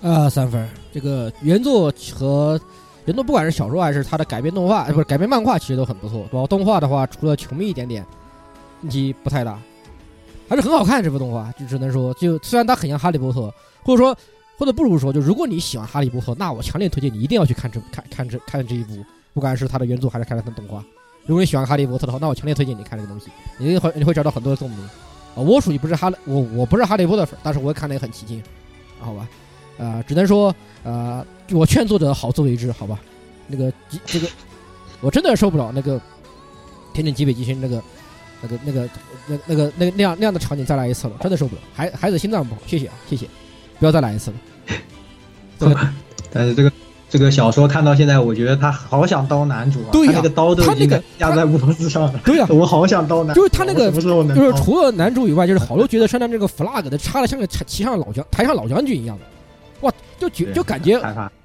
啊，三分。这个原作和原作不管是小说还是它的改编动画，不是改编漫画，其实都很不错。包括动画的话，除了穷一点点，问题不太大，还是很好看。这部动画就只能说，就虽然它很像哈利波特，或者说。或者不如说，就如果你喜欢哈利波特，那我强烈推荐你一定要去看这看看这看这一部，不管是它的原作还是看它的动画。如果你喜欢哈利波特的话，那我强烈推荐你看这个东西，你会你会找到很多的共鸣。啊，我属于不是哈利我我不是哈利波特粉，但是我也看的也很起劲，好吧？啊，只能说啊，我劝作者好自为之，好吧？那个这个我真的受不了那个天天极北极星那个那个那个那那个那那样那样的场景再来一次了，真的受不了。孩孩子心脏不好，谢谢啊，谢谢。不要再来一次了。但是这个这个小说看到现在，我觉得他好想刀男主啊！对呀，那个刀都已经压在脖子上了。对呀，我好想刀男。就是他那个，就是除了男主以外，就是好多觉得穿的这个 flag 的插的像个骑上老将台上老将军一样的，哇！就觉就感觉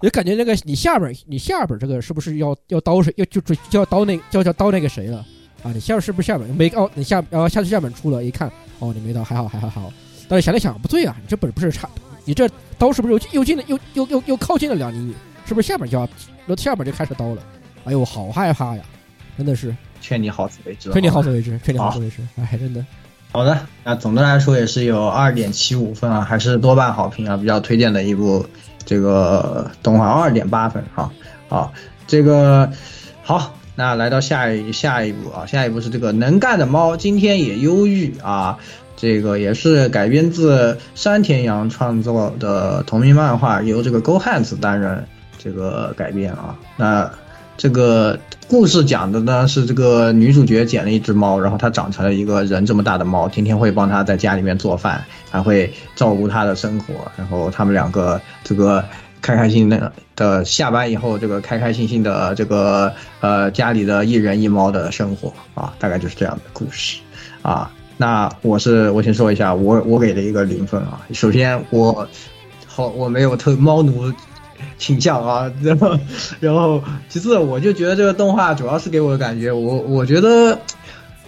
也感觉那个你下边你下边这个是不是要要刀谁要就就要刀那叫叫刀那个谁了啊？你下边是不是下边没哦？你下然后下去下边出了一看哦，你没刀，还好还好还好。但是想了想，不对啊，你这本不是差。你这刀是不是又又近了又又又又靠近了两厘米？是不是下边就要，那下边就开始刀了？哎呦，好害怕呀！真的是，劝你好自为之，劝你好自为之，劝你好自为之。哎，真的。好的，那总的来说也是有二点七五分啊，还是多半好评啊，比较推荐的一部这个动画，二点八分哈。好，这个好，那来到下一下一步啊，下一步是这个能干的猫今天也忧郁啊。这个也是改编自山田洋创作的同名漫画，由这个沟汉子担任这个改编啊。那这个故事讲的呢是这个女主角捡了一只猫，然后它长成了一个人这么大的猫，天天会帮她在家里面做饭，还会照顾她的生活。然后他们两个这个开开心心的下班以后，这个开开心心的这个呃家里的一人一猫的生活啊，大概就是这样的故事啊。那我是我先说一下，我我给了一个零分啊。首先我好 我没有特猫奴倾向啊，然后然后其次我就觉得这个动画主要是给我的感觉，我我觉得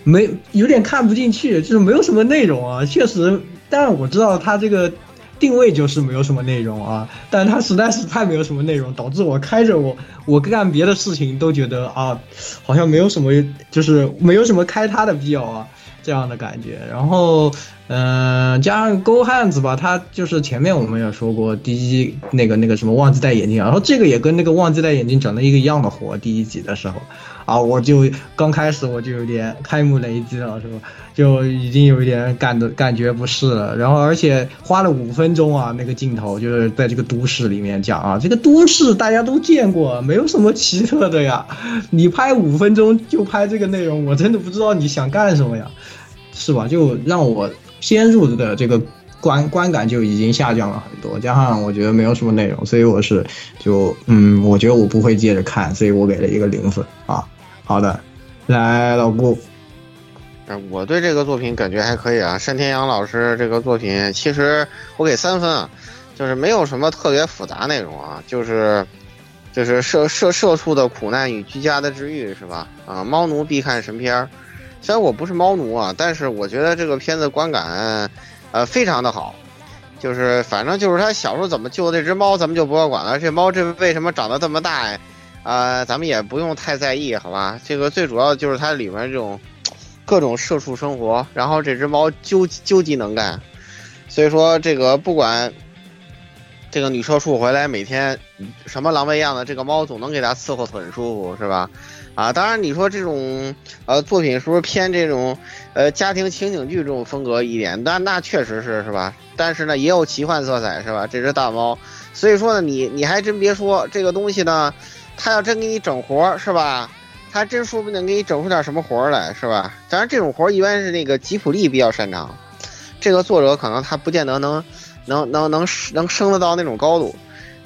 没有点看不进去，就是没有什么内容啊。确实，但我知道他这个定位就是没有什么内容啊，但他实在是太没有什么内容，导致我开着我我干别的事情都觉得啊，好像没有什么，就是没有什么开它的必要啊。这样的感觉，然后，嗯，加上 Go Hands 吧，他就是前面我们也说过，第一那个那个什么忘记戴眼镜，然后这个也跟那个忘记戴眼镜整了一个一样的活。第一集的时候，啊，我就刚开始我就有点开幕雷击了，是吧？就已经有一点感的感觉不适了。然后而且花了五分钟啊，那个镜头就是在这个都市里面讲啊，这个都市大家都见过，没有什么奇特的呀。你拍五分钟就拍这个内容，我真的不知道你想干什么呀。是吧？就让我先入的这个观观感就已经下降了很多，加上我觉得没有什么内容，所以我是就嗯，我觉得我不会接着看，所以我给了一个零分啊。好的，来老顾，我对这个作品感觉还可以啊。单天阳老师这个作品，其实我给三分啊，就是没有什么特别复杂内容啊，就是就是社社社畜的苦难与居家的治愈是吧？啊，猫奴必看神片儿。虽然我不是猫奴啊，但是我觉得这个片子观感，呃，非常的好。就是反正就是他小时候怎么救那只猫，咱们就不要管了。这猫这为什么长得这么大呀，啊，咱们也不用太在意，好吧？这个最主要就是它里面这种各种社畜生活，然后这只猫究究极能干。所以说这个不管这个女社畜回来每天什么狼狈样子，这个猫总能给它伺候很舒服，是吧？啊，当然你说这种呃作品是不是偏这种呃家庭情景剧这种风格一点？那那确实是是吧？但是呢也有奇幻色彩是吧？这只大猫，所以说呢你你还真别说这个东西呢，他要真给你整活是吧？他真说不定给你整出点什么活来是吧？当然这种活一般是那个吉普力比较擅长，这个作者可能他不见得能能能能能升得到那种高度。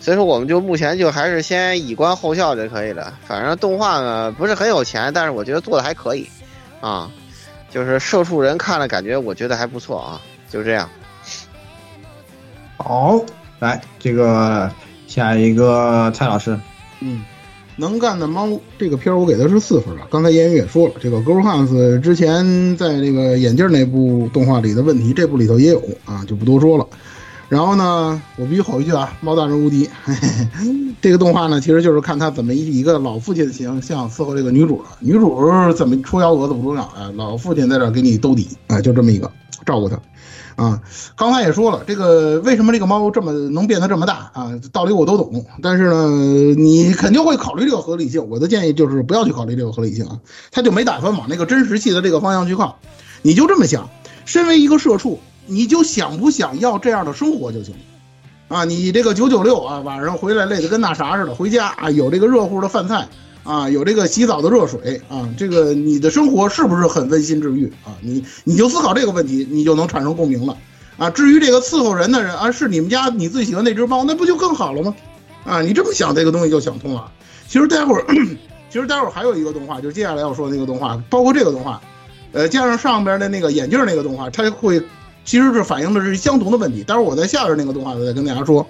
所以说，我们就目前就还是先以观后效就可以了。反正动画呢不是很有钱，但是我觉得做的还可以，啊，就是社畜人看了感觉我觉得还不错啊，就这样。好，来这个下一个蔡老师，嗯，能干的猫这个片儿我给的是四分啊。刚才言语也说了，这个 Girl House 之前在这个眼镜那部动画里的问题，这部里头也有啊，就不多说了。然后呢，我必须吼一句啊，猫大人无敌！嘿嘿 这个动画呢，其实就是看他怎么以一个老父亲的形象伺候这个女主了。女主怎么出幺蛾子不重要啊，老父亲在这给你兜底啊，就这么一个照顾他。啊，刚才也说了，这个为什么这个猫这么能变得这么大啊？道理我都懂，但是呢，你肯定会考虑这个合理性。我的建议就是不要去考虑这个合理性啊，他就没打算往那个真实系的这个方向去靠。你就这么想，身为一个社畜。你就想不想要这样的生活就行，啊，你这个九九六啊，晚上回来累得跟那啥似的，回家啊有这个热乎的饭菜啊，有这个洗澡的热水啊，这个你的生活是不是很温馨治愈啊？你你就思考这个问题，你就能产生共鸣了啊。至于这个伺候人的人啊，是你们家你最喜欢那只猫，那不就更好了吗？啊，你这么想这个东西就想通了。其实待会儿，其实待会儿还有一个动画，就是接下来要说的那个动画，包括这个动画，呃，加上上边的那个眼镜那个动画，它会。其实是反映的是相同的问题，待会儿我在下边那个动画我再跟大家说。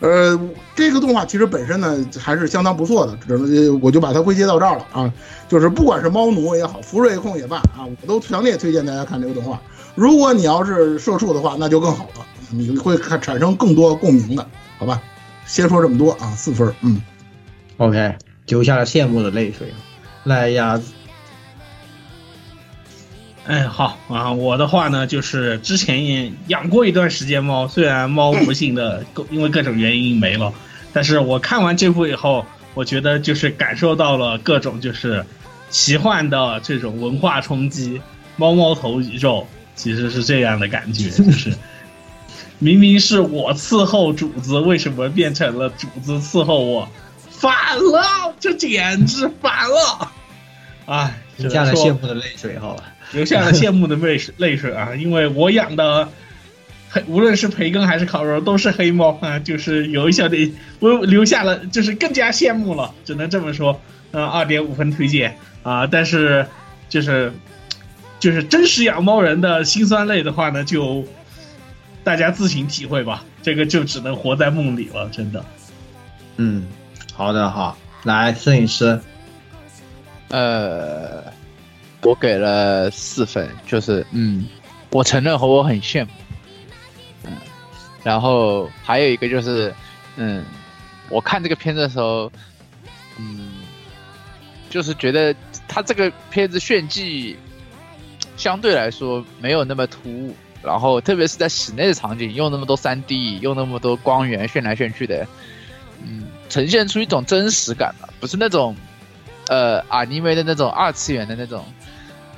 呃，这个动画其实本身呢还是相当不错的，只能我就把它归结到这儿了啊。就是不管是猫奴也好，福瑞控也罢啊，我都强烈推荐大家看这个动画。如果你要是社畜的话，那就更好了，你会看产生更多共鸣的，好吧？先说这么多啊，四分，嗯，OK，流下了羡慕的泪水。来呀。哎，好啊！我的话呢，就是之前也养过一段时间猫，虽然猫不幸的因为各种原因没了，但是我看完这部以后，我觉得就是感受到了各种就是奇幻的这种文化冲击。猫猫头宇宙其实是这样的感觉，就是明明是我伺候主子，为什么变成了主子伺候我？反了，这简直反了！哎，流下了幸福的泪水，好吧。流下了羡慕的泪水 泪水啊！因为我养的黑，无论是培根还是烤肉，都是黑猫啊，就是有一小点，我留下了，就是更加羡慕了，只能这么说。嗯，二点五分推荐啊！但是就是就是真实养猫人的辛酸泪的话呢，就大家自行体会吧。这个就只能活在梦里了，真的。嗯，好的，好，来摄影师，呃。我给了四分，就是嗯，我承认和我很羡慕，嗯，然后还有一个就是，嗯，我看这个片子的时候，嗯，就是觉得他这个片子炫技相对来说没有那么突兀，然后特别是在室内的场景用那么多三 D，用那么多光源炫来炫去的，嗯，呈现出一种真实感吧，不是那种。呃，啊，因为的那种二次元的那种，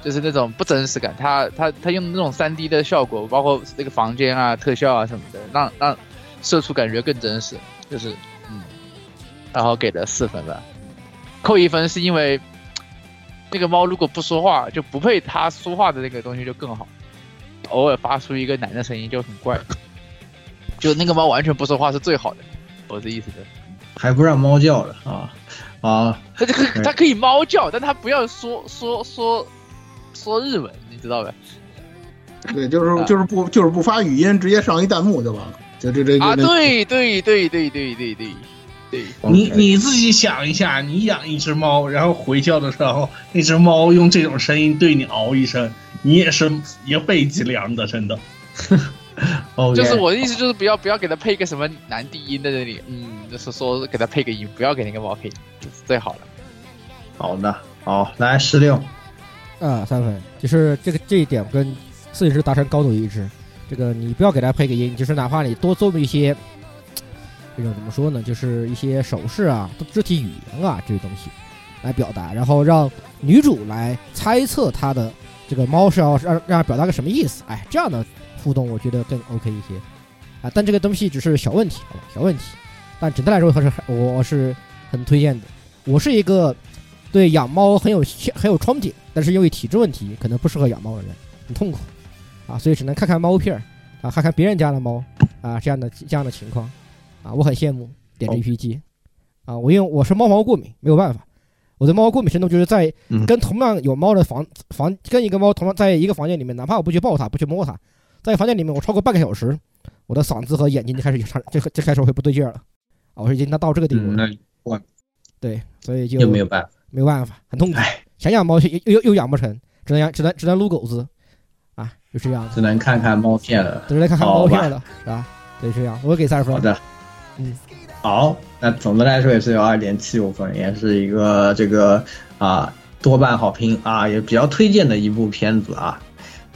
就是那种不真实感。他他他用那种三 D 的效果，包括那个房间啊、特效啊什么的，让让射出感觉更真实。就是嗯，然后给了四分吧，扣一分是因为那个猫如果不说话，就不配它说话的那个东西就更好。偶尔发出一个男的声音就很怪，就那个猫完全不说话是最好的。我的意思是，还不让猫叫了啊。啊，它这个它可以猫叫，但它不要说说说说日文，你知道呗？对，就是就是不就是不发语音，直接上一弹幕就完了，就这这啊，对对对对对对对对。你你自己想一下，你养一只猫，然后回叫的时候，那只猫用这种声音对你嗷一声，你也是一背脊凉的，真的。就是我的意思，就是不要不要给它配个什么男低音在这里，嗯，就是说给它配个音，不要给那个猫配，就是最好了。好的，好，来十六，啊，三分，就是这个这一点跟摄影师达成高度一致。这个你不要给它配个音，就是哪怕你多做一些，这种怎么说呢，就是一些手势啊、肢体语言啊这些东西来表达，然后让女主来猜测她的这个猫是要让让表达个什么意思，哎，这样的。互动我觉得更 OK 一些，啊，但这个东西只是小问题，好吧，小问题。但整体来说还是我是很推荐的。我是一个对养猫很有很有憧憬，但是由于体质问题，可能不适合养猫的人，很痛苦。啊，所以只能看看猫片儿啊，看看别人家的猫啊，这样的这样的情况。啊，我很羡慕点这 P P G，啊，我因为我是猫毛过敏，没有办法，我的猫毛过敏程度就是在跟同样有猫的房房跟一个猫同样在一个房间里面，哪怕我不去抱它，不去摸它。在房间里面，我超过半个小时，我的嗓子和眼睛就开始有差就就开始会不对劲了。啊！我已经到到这个地步，那我对，所以就没有办法，没有办法，很痛苦。想养猫又又又养不成，只能养只能只能撸狗子啊，就这样，只能看看猫片了，只能看看猫片了，是吧？对，这样，我给三十分。好的，嗯，好，那总的来说也是有二点七五分，也是一个这个啊多半好评啊，也比较推荐的一部片子啊。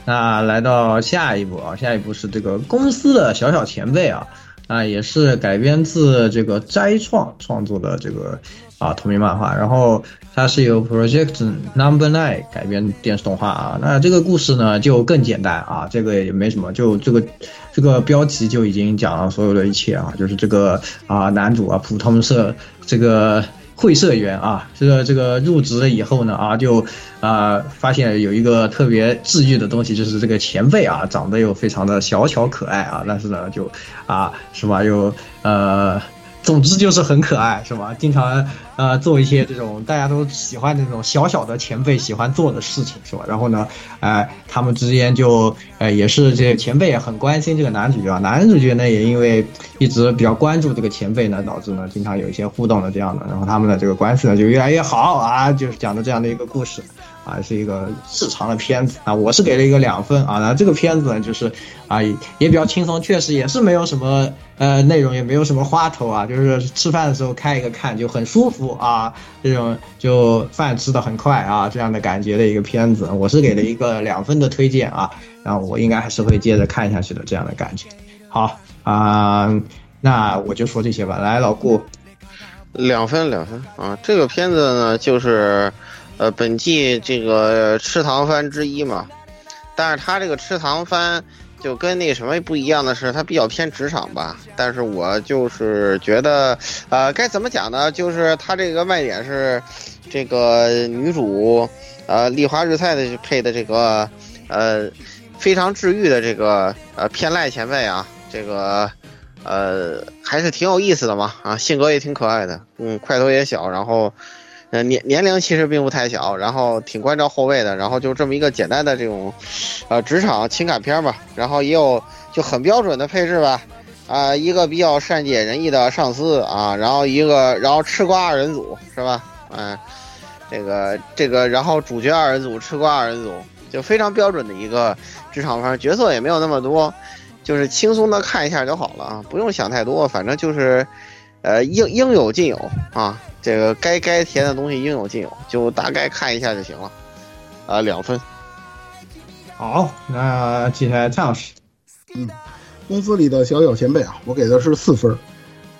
那来到下一部啊，下一部是这个公司的小小前辈啊，啊也是改编自这个斋创创作的这个啊同名漫画，然后它是由 Project Number Nine 改编电视动画啊。那这个故事呢就更简单啊，这个也没什么，就这个这个标题就已经讲了所有的一切啊，就是这个啊男主啊普通社这个。会社员啊，这个这个入职了以后呢啊，就啊发现有一个特别治愈的东西，就是这个前辈啊，长得又非常的小巧可爱啊，但是呢就啊是吧，又呃。总之就是很可爱，是吧？经常呃做一些这种大家都喜欢那种小小的前辈喜欢做的事情，是吧？然后呢，呃，他们之间就呃也是这前辈很关心这个男主角，男主角呢也因为一直比较关注这个前辈呢，导致呢经常有一些互动的这样的，然后他们的这个关系呢就越来越好啊，就是讲的这样的一个故事。啊，是一个日常的片子啊，我是给了一个两分啊。那这个片子呢，就是啊，也比较轻松，确实也是没有什么呃内容，也没有什么花头啊，就是吃饭的时候开一个看就很舒服啊，这种就饭吃的很快啊，这样的感觉的一个片子，我是给了一个两分的推荐啊。然后我应该还是会接着看下去的这样的感觉。好啊，那我就说这些吧。来，老顾，两分两分啊，这个片子呢就是。呃，本季这个吃糖番之一嘛，但是他这个吃糖番就跟那什么不一样的是，他比较偏职场吧。但是我就是觉得，呃，该怎么讲呢？就是他这个卖点是，这个女主，呃，丽华日菜的配的这个，呃，非常治愈的这个，呃，偏赖前辈啊，这个，呃，还是挺有意思的嘛，啊，性格也挺可爱的，嗯，块头也小，然后。呃，年年龄其实并不太小，然后挺关照后卫的，然后就这么一个简单的这种，呃，职场情感片吧，然后也有就很标准的配置吧，啊，一个比较善解人意的上司啊，然后一个然后吃瓜二人组是吧？哎，这个这个，然后主角二人组、吃瓜二人组，就非常标准的一个职场方，角色也没有那么多，就是轻松的看一下就好了啊，不用想太多，反正就是，呃，应应有尽有啊，这个该该填的东西应有尽有，就大概看一下就行了，啊，两分。好，那接下来蔡老师，嗯，公司里的小小前辈啊，我给的是四分。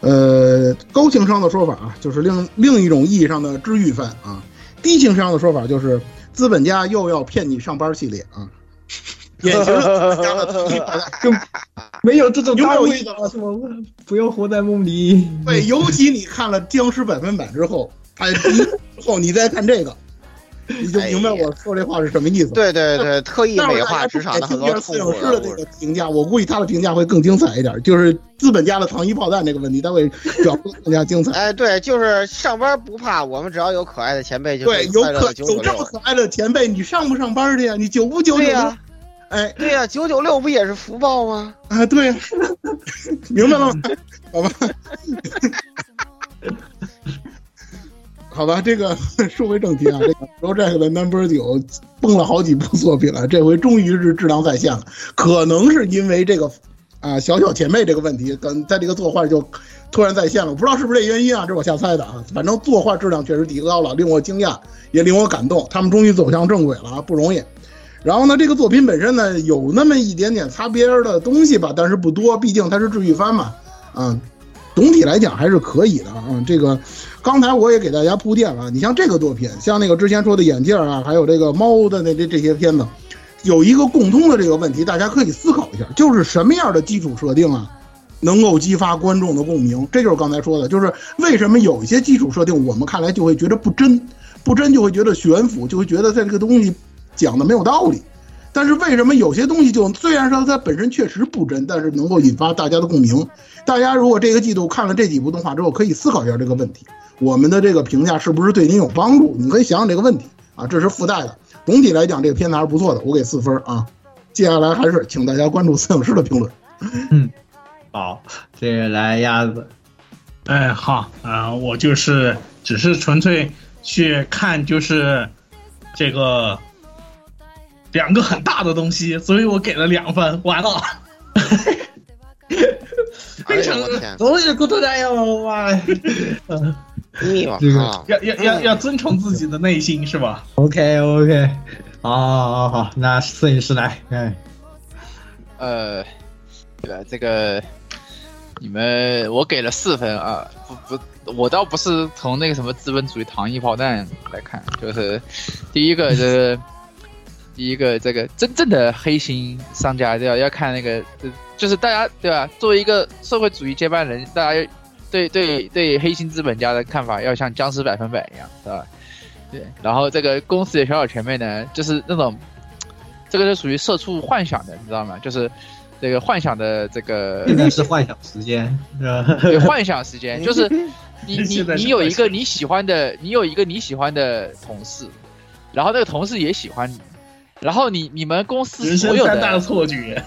呃，高情商的说法啊，就是另另一种意义上的治愈番啊。低情商的说法就是资本家又要骗你上班系列啊。典型就没有这种大味道了，是吗？不要活在梦里。对，尤其你看了《僵尸百分百》之后，哎，之后你再看这个。你就明白我说这话是什么意思？对对对，特意美化职场的很多摄影师的这个评价，我估计他的评价会更精彩一点。就是资本家的糖衣炮弹这个问题，他会表述更加精彩。哎，对，就是上班不怕，我们只要有可爱的前辈就对，有可有这么可爱的前辈，你上不上班去呀？你久不九九呀？哎，对呀，九九六不也是福报吗？啊，对，明白了吗？好吧。好吧，这个说回正题啊，这个 Project 的 Number 九蹦了好几部作品了，这回终于是质量在线了。可能是因为这个啊小小前辈这个问题，跟在这个作画就突然在线了，不知道是不是这原因啊？这是我瞎猜的啊。反正作画质量确实提高了，令我惊讶，也令我感动。他们终于走向正轨了啊，不容易。然后呢，这个作品本身呢有那么一点点擦边的东西吧，但是不多，毕竟它是治愈番嘛，啊。总体来讲还是可以的啊，这个刚才我也给大家铺垫了。你像这个作品，像那个之前说的眼镜啊，还有这个猫的那这这些片子，有一个共通的这个问题，大家可以思考一下，就是什么样的基础设定啊，能够激发观众的共鸣？这就是刚才说的，就是为什么有一些基础设定我们看来就会觉得不真，不真就会觉得悬浮，就会觉得在这个东西讲的没有道理。但是为什么有些东西就虽然说它本身确实不真，但是能够引发大家的共鸣？大家如果这个季度看了这几部动画之后，可以思考一下这个问题：我们的这个评价是不是对您有帮助？你可以想想这个问题啊，这是附带的。总体来讲，这个片子还是不错的，我给四分啊。接下来还是请大家关注摄影师的评论。嗯，好，接下来鸭子。哎，好啊，我就是只是纯粹去看，就是这个。两个很大的东西，所以我给了两分。完了，非常都是骨头蛋哟！哇，密码要要要要遵从自己的内心是吧？OK OK，好，好，好，好，那摄影师来，哎，呃，对吧？这个你们我给了四分啊，不不，我倒不是从那个什么资本主义糖衣炮弹来看，就是第一个就是。第一个，这个真正的黑心商家，对吧？要看那个，就是大家，对吧？作为一个社会主义接班人，大家对对对黑心资本家的看法，要像僵尸百分百一样，对吧？对。然后这个公司的小小前辈呢，就是那种，这个是属于社畜幻想的，你知道吗？就是这个幻想的这个。现在是幻想时间，对，幻想时间 就是你你你有一个你喜欢的，你有一个你喜欢的同事，然后那个同事也喜欢你。然后你你们公司所有的错觉，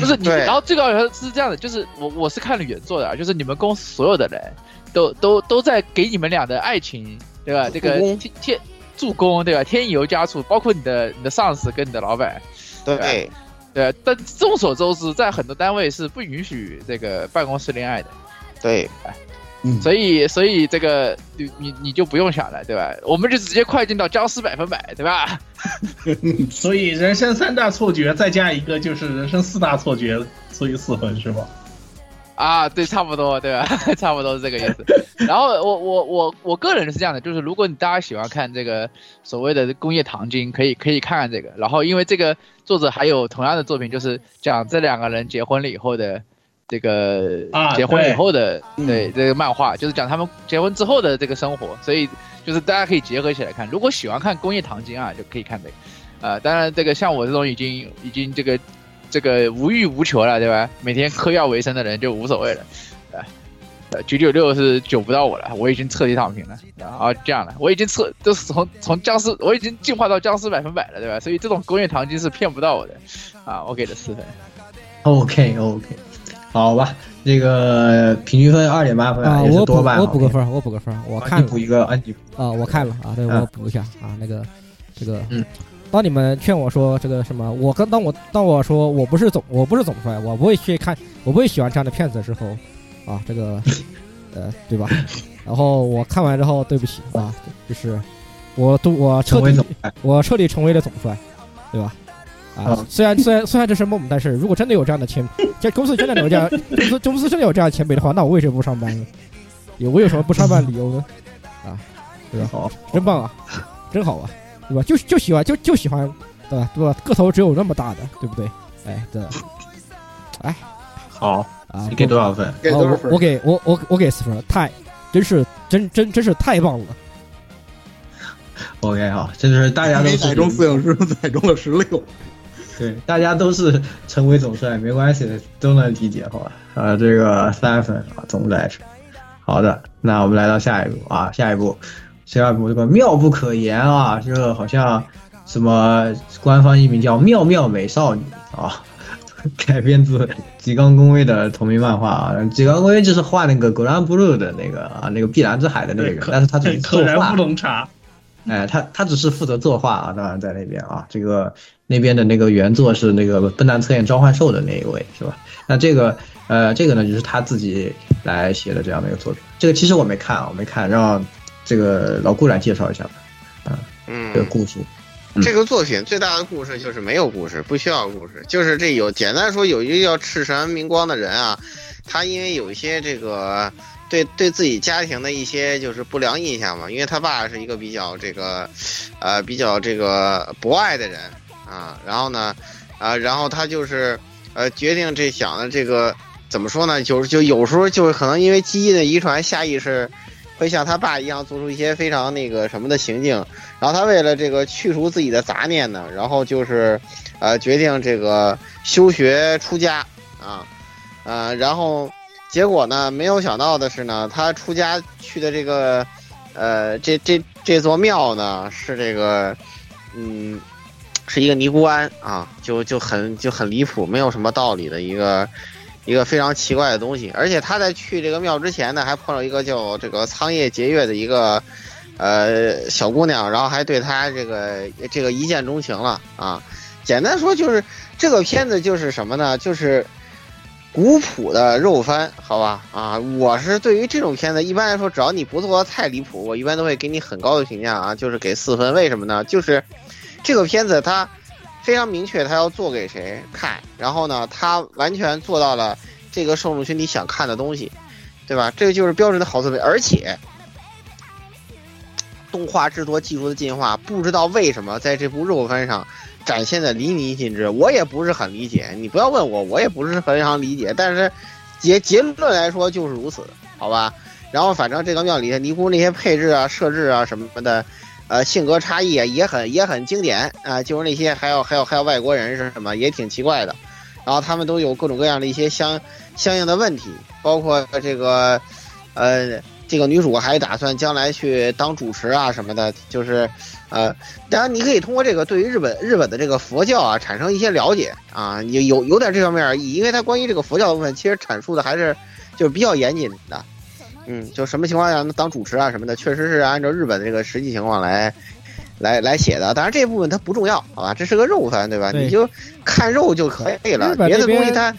不是你，然后这个是这样的，就是我我是看了原作的，就是你们公司所有的人都都都在给你们俩的爱情，对吧？这个天天助攻，对吧？添油加醋，包括你的你的上司跟你的老板，对对。但众所周知，在很多单位是不允许这个办公室恋爱的，对。所以，所以这个你你你就不用想了，对吧？我们就直接快进到僵尸百分百，对吧？所以人生三大错觉再加一个就是人生四大错觉，所以四分是吧？啊，对，差不多，对吧？差不多是这个意思。然后我我我我个人是这样的，就是如果你大家喜欢看这个所谓的工业糖精，可以可以看看这个。然后因为这个作者还有同样的作品，就是讲这两个人结婚了以后的。这个结婚以后的对这个漫画，就是讲他们结婚之后的这个生活，所以就是大家可以结合起来看。如果喜欢看工业糖精啊，就可以看这个。呃，当然这个像我这种已经已经这个这个无欲无求了，对吧？每天嗑药为生的人就无所谓了。呃，九九六是久不到我了，我已经彻底躺平了。啊，这样了，我已经彻就是从从僵尸，我已经进化到僵尸百分百了，对吧？所以这种工业糖精是骗不到我的。啊，我给了四分。OK OK。好吧，这个平均分二点八分啊，我多半我补个分，我补个分，我看补一个啊你啊，我看了啊，对我补一下啊，那个这个嗯。当你们劝我说这个什么，我跟当我当我说我不是总我不是总帅，我不会去看，我不会喜欢这样的片子的时候，啊，这个，呃，对吧？然后我看完之后，对不起啊，就是我都我彻底我彻底成为了总帅，对吧？啊，虽然虽然虽然这是梦，但是如果真的有这样的前，这公司真的有这样公司公司真的有这样的前辈的话，那我为什么不上班呢？有我有什么不上班理由呢？啊，对吧？好，真棒啊，真好啊。对吧？就就喜欢就就喜欢，对吧？对吧？个头只有那么大的，对不对？哎，对。哎，好啊！你给多少分？给多少分？我给我我我给四分，太，真是真真真是太棒了。OK 啊，这就是大家都载中四小时，载中了十六。对，大家都是成为总帅，没关系的，都能理解，好吧？啊，这个三分啊，总来说，好的，那我们来到下一步啊，下一步。下一步这个妙不可言啊，这个好像什么官方译名叫《妙妙美少女》啊，改编自《吉冈公威》的同名漫画啊。吉冈公威就是画那个《格兰布鲁》的那个啊，那个碧蓝之海的那个，但是他只是 作画。茶。哎，他他只是负责作画啊，当然在那边啊，这个那边的那个原作是那个《笨蛋测验召唤兽》的那一位是吧？那这个呃，这个呢就是他自己来写的这样的一个作品。这个其实我没看啊，我没看，让。这个老顾来介绍一下吧，啊，嗯，这个故事，这个作品最大的故事就是没有故事，不需要故事，就是这有简单说有一个叫赤神明光的人啊，他因为有一些这个对对自己家庭的一些就是不良印象嘛，因为他爸是一个比较这个，呃，比较这个博爱的人啊，然后呢，啊，然后他就是呃决定这想的这个怎么说呢，就是就有时候就是可能因为基因的遗传，下意识。会像他爸一样做出一些非常那个什么的行径，然后他为了这个去除自己的杂念呢，然后就是，呃，决定这个休学出家啊，呃，然后结果呢，没有想到的是呢，他出家去的这个，呃，这这这座庙呢是这个，嗯，是一个尼姑庵啊，就就很就很离谱，没有什么道理的一个。一个非常奇怪的东西，而且他在去这个庙之前呢，还碰到一个叫这个仓叶结月的一个，呃小姑娘，然后还对他这个这个一见钟情了啊。简单说就是这个片子就是什么呢？就是古朴的肉番，好吧啊。我是对于这种片子，一般来说，只要你不做的太离谱，我一般都会给你很高的评价啊，就是给四分。为什么呢？就是这个片子它。非常明确，它要做给谁看，然后呢，它完全做到了这个受众群体想看的东西，对吧？这个就是标准的好作品，而且动画制作技术的进化，不知道为什么在这部肉番上展现的淋漓尽致。我也不是很理解，你不要问我，我也不是非常理解。但是结结论来说就是如此，好吧？然后反正这个庙里的尼姑那些配置啊、设置啊什么的。呃，性格差异也很也很经典啊，就是那些还有还有还有外国人是什么，也挺奇怪的。然后他们都有各种各样的一些相相应的问题，包括这个，呃，这个女主还打算将来去当主持啊什么的，就是，呃，当然你可以通过这个对于日本日本的这个佛教啊产生一些了解啊，有有有点这方面而已，因为它关于这个佛教的部分其实阐述的还是就是比较严谨的。嗯，就什么情况下能当主持啊什么的，确实是按照日本的这个实际情况来，来来写的。当然这部分它不重要，好吧？这是个肉番，对吧？你就看肉就可以了，别的东西它。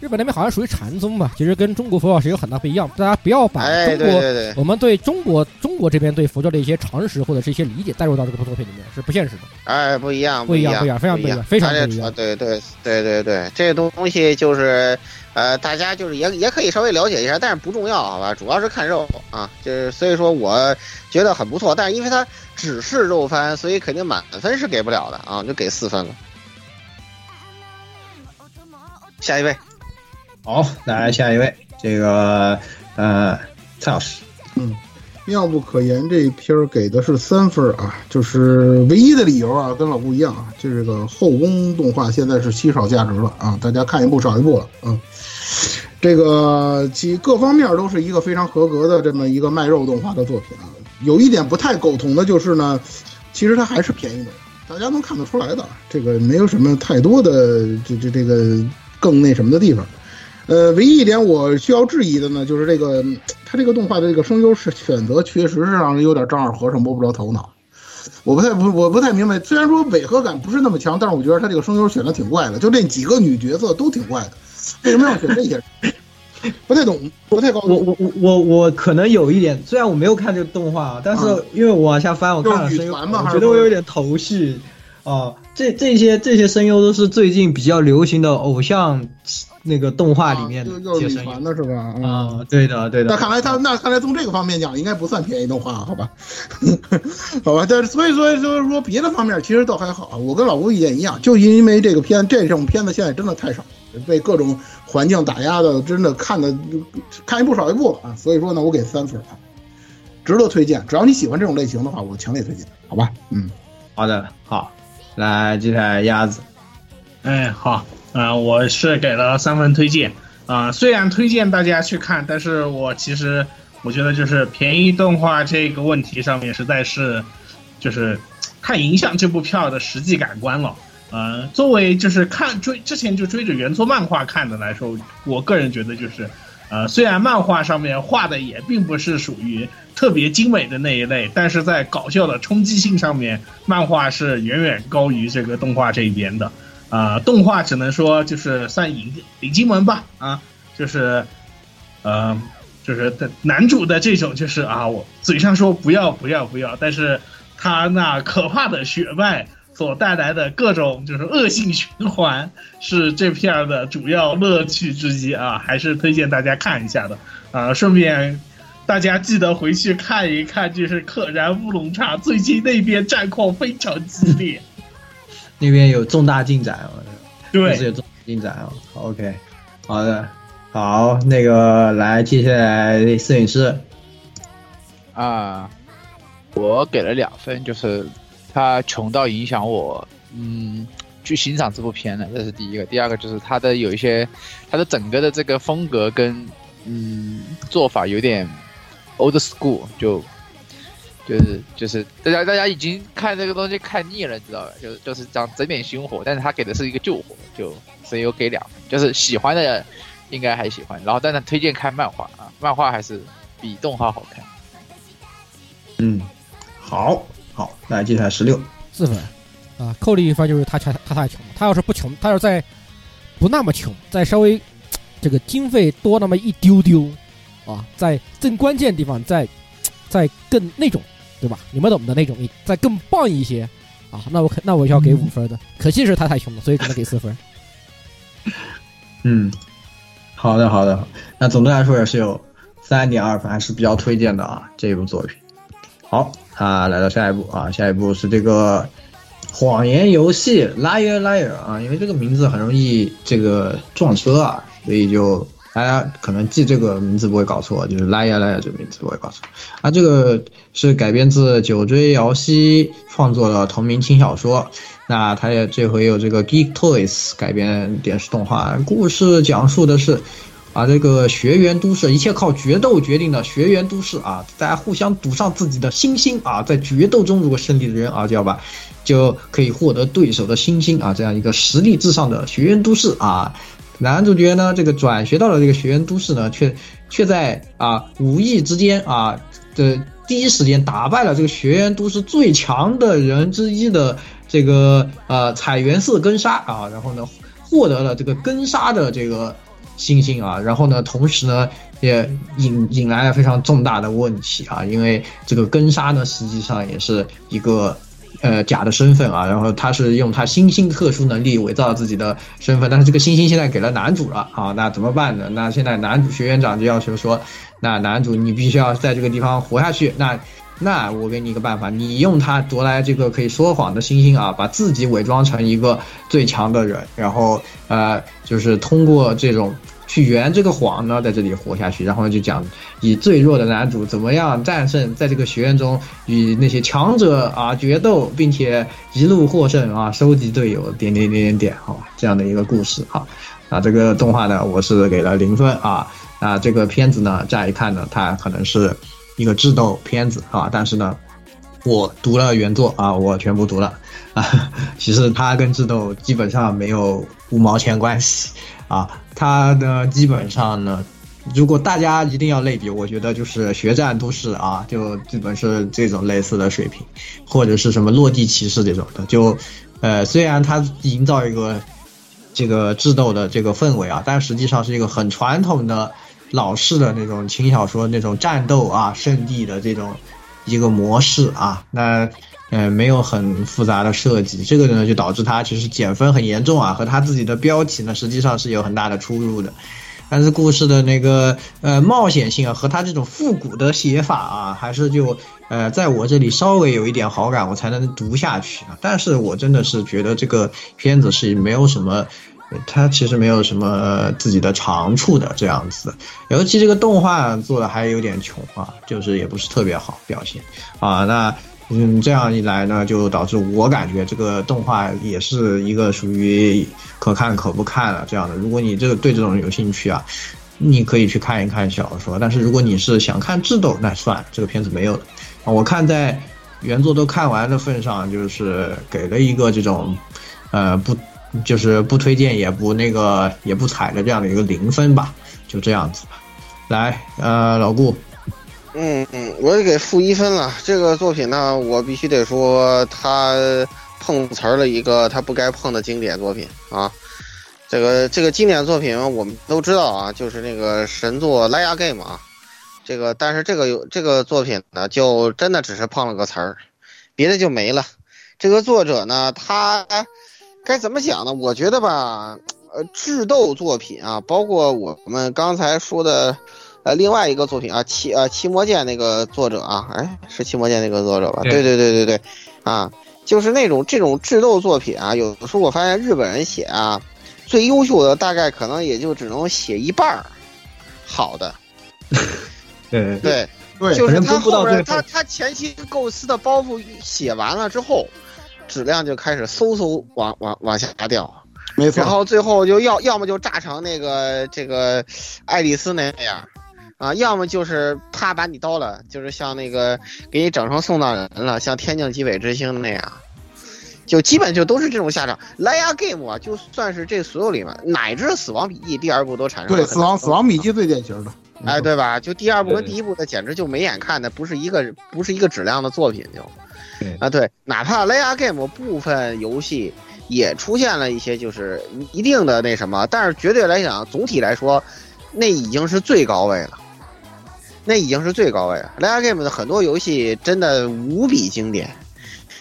日本那边好像属于禅宗吧，其实跟中国佛教是有很大不一样。大家不要把中国我们对中国中国这边对佛教的一些常识或者是一些理解带入到这个作品里面，是不现实的。哎，不一样，不一样，不一样，非常不一样，非常不一样。对对对对对，这个东西就是。呃，大家就是也也可以稍微了解一下，但是不重要，好吧？主要是看肉啊，就是所以说我觉得很不错，但是因为它只是肉番，所以肯定满分是给不了的啊，就给四分了。下一位，好，来下一位，这个呃，蔡老师，嗯。妙不可言，这一篇儿给的是三分啊，就是唯一的理由啊，跟老顾一样啊，就这个后宫动画现在是稀少价值了啊，大家看一部少一部了啊。这个其各方面都是一个非常合格的这么一个卖肉动画的作品啊。有一点不太苟同的就是呢，其实它还是便宜的，大家能看得出来的，这个没有什么太多的这这这个更那什么的地方。呃，唯一一点我需要质疑的呢，就是这个他这个动画的这个声优是选择，确实是让人有点丈二和尚摸不着头脑。我不太不我不太明白，虽然说违和感不是那么强，但是我觉得他这个声优选的挺怪的，就这几个女角色都挺怪的，为什么要选这些？不太懂，不太高。我我我我我可能有一点，虽然我没有看这个动画，但是因为我往下翻，我看了声优，我觉得我有点头绪。哦，这这些这些声优都是最近比较流行的偶像。那个动画里面的接生的是吧？啊，对的，对的。那看来他那看来从这个方面讲，应该不算便宜动画，好吧？好吧，但是所以说就是说别的方面其实倒还好。我跟老吴意见一样，就因为这个片这种片子现在真的太少，被各种环境打压的，真的看的看一部少一部啊。所以说呢，我给三分啊，值得推荐。只要你喜欢这种类型的话，我强烈推荐，好吧？嗯，好的，好，来接下来鸭子，哎，好。啊，我是给了三分推荐啊，虽然推荐大家去看，但是我其实我觉得就是便宜动画这个问题上面实在是，就是太影响这部票的实际感官了。呃，作为就是看追之前就追着原作漫画看的来说，我个人觉得就是，呃，虽然漫画上面画的也并不是属于特别精美的那一类，但是在搞笑的冲击性上面，漫画是远远高于这个动画这一边的。啊，动画只能说就是算引引进门吧，啊，就是，呃，就是男主的这种就是啊，我嘴上说不要不要不要，但是他那可怕的血脉所带来的各种就是恶性循环，是这片的主要乐趣之一啊，还是推荐大家看一下的啊，顺便大家记得回去看一看，就是可燃乌龙茶最近那边战况非常激烈。那边有重大进展啊！对，是有重大进展啊。OK，好的，好，那个来，接下来摄影师啊，我给了两分，就是他穷到影响我，嗯，去欣赏这部片了，这是第一个。第二个就是他的有一些，他的整个的这个风格跟嗯做法有点 old school，就。就是就是大家大家已经看这个东西看腻了，知道吧？就就是讲整点新火，但是他给的是一个旧火，就所以我给两。就是喜欢的应该还喜欢，然后但是推荐看漫画啊，漫画还是比动画好看。嗯，好，好，来接下来十六四分啊，扣了一分就是他他他太穷，他要是不穷，他要是再不那么穷，再稍微这个经费多那么一丢丢啊，在更关键地方再再更那种。对吧？你们懂的那种，再更棒一些啊！那我可那我要给五分的，可惜是他太穷了，所以只能给四分。嗯，好的好的，那总的来说也是有三点二分，还是比较推荐的啊这部作品。好啊，来到下一步啊，下一步是这个谎言游戏 Liar Liar 啊，因为这个名字很容易这个撞车啊，所以就。大家可能记这个名字不会搞错，就是 Liar Liar 这个名字不会搞错。啊，这个是改编自九追瑶希创作的同名轻小说。那他也这回有这个 Geek Toys 改编电视动画。故事讲述的是，啊，这个学员都市，一切靠决斗决定的学员都市啊，大家互相赌上自己的星星啊，在决斗中如果胜利的人啊，就要把就可以获得对手的星星啊，这样一个实力至上的学员都市啊。男主角呢，这个转学到了这个学员都市呢，却却在啊无意之间啊的第一时间打败了这个学员都市最强的人之一的这个呃彩原色根沙啊，然后呢获得了这个根沙的这个星星啊，然后呢同时呢也引引来了非常重大的问题啊，因为这个根沙呢实际上也是一个。呃，假的身份啊，然后他是用他星星特殊能力伪造自己的身份，但是这个星星现在给了男主了啊，那怎么办呢？那现在男主学院长就要求说，那男主你必须要在这个地方活下去，那那我给你一个办法，你用他夺来这个可以说谎的星星啊，把自己伪装成一个最强的人，然后呃，就是通过这种。去圆这个谎呢，在这里活下去，然后就讲以最弱的男主怎么样战胜，在这个学院中与那些强者啊决斗，并且一路获胜啊，收集队友，点点点点点，好吧，这样的一个故事啊。啊，这个动画呢，我是给了零分啊。啊，这个片子呢，乍一看呢，它可能是一个智斗片子啊，但是呢，我读了原作啊，我全部读了啊，其实它跟智斗基本上没有五毛钱关系。啊，它呢基本上呢，如果大家一定要类比，我觉得就是血战都市啊，就基本是这种类似的水平，或者是什么落地骑士这种的，就呃虽然它营造一个这个智斗的这个氛围啊，但实际上是一个很传统的。老式的那种轻小说那种战斗啊，圣地的这种一个模式啊，那呃没有很复杂的设计，这个呢就导致它其实减分很严重啊，和它自己的标题呢实际上是有很大的出入的。但是故事的那个呃冒险性啊，和它这种复古的写法啊，还是就呃在我这里稍微有一点好感，我才能读下去啊。但是我真的是觉得这个片子是没有什么。他其实没有什么自己的长处的这样子，尤其这个动画做的还有点穷啊，就是也不是特别好表现啊。那嗯，这样一来呢，就导致我感觉这个动画也是一个属于可看可不看了这样的。如果你这个对这种有兴趣啊，你可以去看一看小说。但是如果你是想看智斗，那算了，这个片子没有了。我看在原作都看完的份上，就是给了一个这种呃不。就是不推荐也不那个也不踩的这样的一个零分吧，就这样子吧。来，呃，老顾，嗯嗯，我也给负一分了。这个作品呢，我必须得说，他碰瓷儿了一个他不该碰的经典作品啊。这个这个经典作品我们都知道啊，就是那个神作《莱雅 game》啊。这个但是这个有这个作品呢，就真的只是碰了个瓷儿，别的就没了。这个作者呢，他。该怎么讲呢？我觉得吧，呃，智斗作品啊，包括我们刚才说的，呃，另外一个作品啊，七呃七魔剑那个作者啊，哎，是七魔剑那个作者吧？对对对对对，啊，就是那种这种智斗作品啊，有的时候我发现日本人写啊，最优秀的大概可能也就只能写一半儿好的。对对对，就是他后边他他前期构思的包袱写完了之后。质量就开始嗖嗖往往往下掉，没错。然后最后就要要么就炸成那个这个爱丽丝那样，啊，要么就是啪把你刀了，就是像那个给你整成送葬人了，像天境极北之星那样，就基本就都是这种下场。莱雅 game 啊，就算是这所有里面，乃至死亡笔记第二部都产生对死亡死亡笔记最典型的，哎，对吧？就第二部跟第一部的简直就没眼看的，不是一个不是一个质量的作品就。啊，对，哪怕雷亚 game 部分游戏也出现了一些，就是一定的那什么，但是绝对来讲，总体来说，那已经是最高位了，那已经是最高位了。雷亚 game 的很多游戏真的无比经典，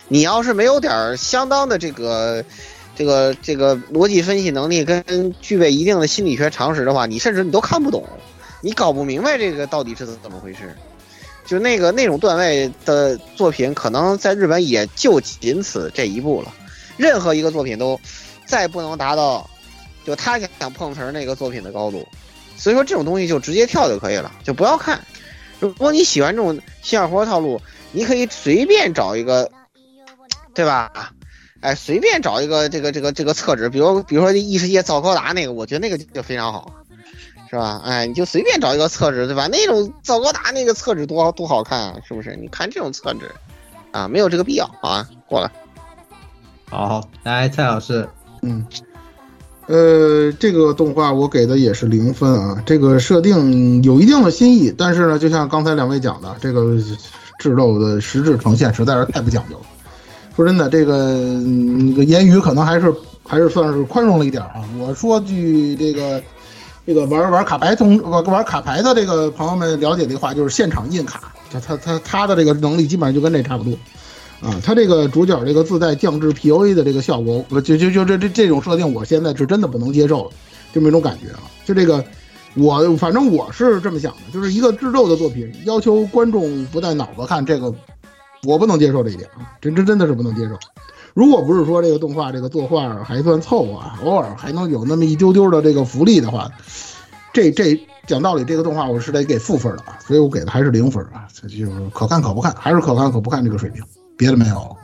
你要是没有点相当的这个、这个、这个逻辑分析能力，跟具备一定的心理学常识的话，你甚至你都看不懂，你搞不明白这个到底是怎么回事。就那个那种段位的作品，可能在日本也就仅此这一步了。任何一个作品都再不能达到，就他想碰瓷儿那个作品的高度。所以说这种东西就直接跳就可以了，就不要看。如果你喜欢这种新二活套路，你可以随便找一个，对吧？哎，随便找一个这个这个这个厕纸，比如比如说异世界造高达那个，我觉得那个就非常好。是吧？哎，你就随便找一个厕纸，对吧？那种造高达那个厕纸多多好看啊，是不是？你看这种厕纸，啊，没有这个必要啊。过来，好，来蔡老师，嗯，呃，这个动画我给的也是零分啊。这个设定有一定的新意，但是呢，就像刚才两位讲的，这个智斗的实质呈现实在是太不讲究了。说真的，这个那个言语可能还是还是算是宽容了一点啊。我说句这个。这个玩玩卡牌同玩玩卡牌的这个朋友们了解的话，就是现场印卡，他他他他的这个能力基本上就跟这差不多，啊，他这个主角这个自带降智 P O A 的这个效果，就就就这这这种设定，我现在是真的不能接受了，这么一种感觉啊，就这个，我反正我是这么想的，就是一个智斗的作品，要求观众不带脑子看这个，我不能接受这一点啊，真真真的是不能接受。如果不是说这个动画这个作画还算凑合，啊偶尔还能有那么一丢丢的这个福利的话，这这讲道理，这个动画我是得给负分的啊，所以我给的还是零分啊，这就是可看可不看，还是可看可不看这个水平，别的没有。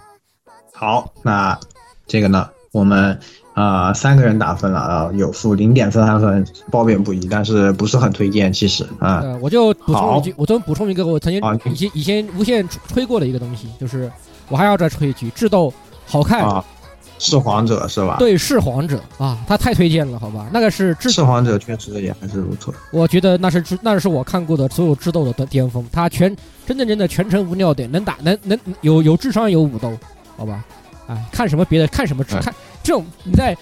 好，那这个呢，我们啊三个人打分了啊，有负零点三三分，褒贬不一，但是不是很推荐，其实啊。我就补充一句，我就补充一个我曾经以前以前无限吹过的一个东西，就是我还要再吹一句，智斗。好看，弑皇者是吧？对，弑皇者啊，他太推荐了，好吧？那个是弑皇者，确实也还是不错。我觉得那是那是我看过的所有智斗的巅峰，他全真正真的全程无尿点，能打能能有有智商有武斗，好吧？哎，看什么别的？看什么？看这种你在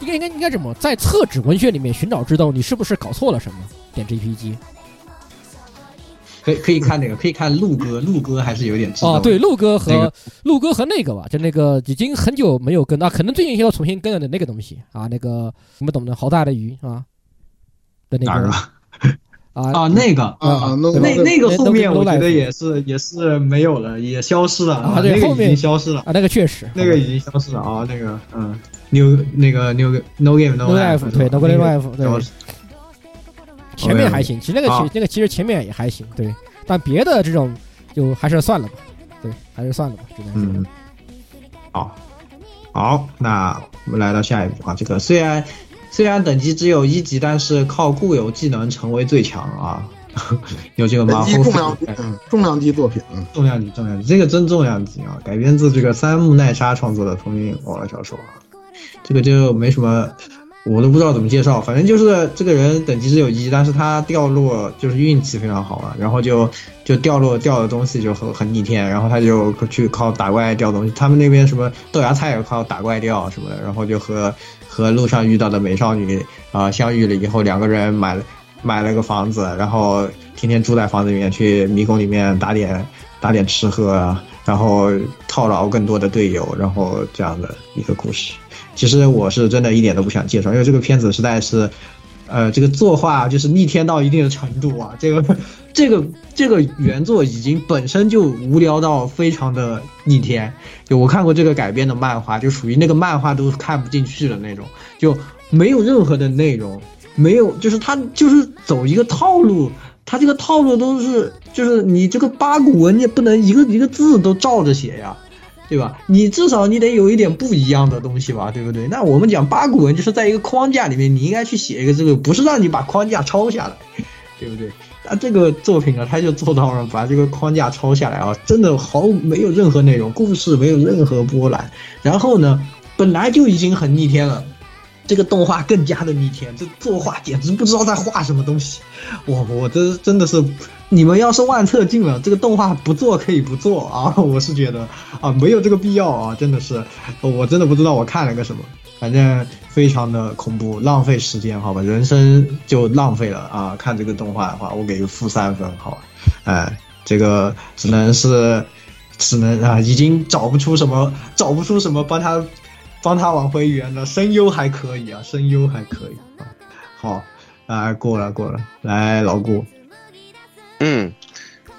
应该应该应该怎么在厕纸文学里面寻找智斗？你是不是搞错了什么？点 GPG。可以可以看那个，可以看陆哥，陆哥还是有点哦，对，陆哥和陆哥和那个吧，就那个已经很久没有跟啊，可能最近要重新跟的那个东西啊，那个你们懂的，好大的鱼啊的那个啊？啊 那个啊那那个后面我觉得也是也是没有了，也消失了啊，那个已经消失了。啊，那个确实。那个已经消失了啊，那个嗯，new 那个 new no game no life 对 no game life 对。前面还行，其实那个其那个其实前面也还行，对。但别的这种就还是算了吧，对，还是算了吧，只能嗯。好，好，那我们来到下一步啊。这个虽然虽然等级只有一级，但是靠固有技能成为最强啊。有这个吗？重量级，重量级作品，重量级，重量级，这个真重量级啊！改编自这个三木奈沙创作的同名网络小说啊，这个就没什么。我都不知道怎么介绍，反正就是这个人等级只有一，但是他掉落就是运气非常好啊，然后就就掉落掉的东西就很很逆天，然后他就去靠打怪掉东西，他们那边什么豆芽菜也靠打怪掉什么的，然后就和和路上遇到的美少女啊相遇了以后，两个人买了买了个房子，然后天天住在房子里面，去迷宫里面打点打点吃喝，然后套牢更多的队友，然后这样的一个故事。其实我是真的一点都不想介绍，因为这个片子实在是，呃，这个作画就是逆天到一定的程度啊。这个，这个，这个原作已经本身就无聊到非常的逆天。就我看过这个改编的漫画，就属于那个漫画都看不进去的那种，就没有任何的内容，没有，就是他就是走一个套路，他这个套路都是，就是你这个八股文你也不能一个一个字都照着写呀。对吧？你至少你得有一点不一样的东西吧，对不对？那我们讲八股文，就是在一个框架里面，你应该去写一个这个，不是让你把框架抄下来，对不对？那这个作品呢，他就做到了把这个框架抄下来啊，真的毫没有任何内容，故事没有任何波澜，然后呢，本来就已经很逆天了。这个动画更加的逆天，这作画简直不知道在画什么东西。我我这真的是，你们要是万策尽了，这个动画不做可以不做啊！我是觉得啊，没有这个必要啊，真的是，我真的不知道我看了个什么，反正非常的恐怖，浪费时间，好吧，人生就浪费了啊！看这个动画的话，我给负三分，好吧，哎，这个只能是，只能啊，已经找不出什么，找不出什么帮他。帮他往回圆了，声优还可以啊，声优还可以。好，啊，过了过了，来老顾。嗯，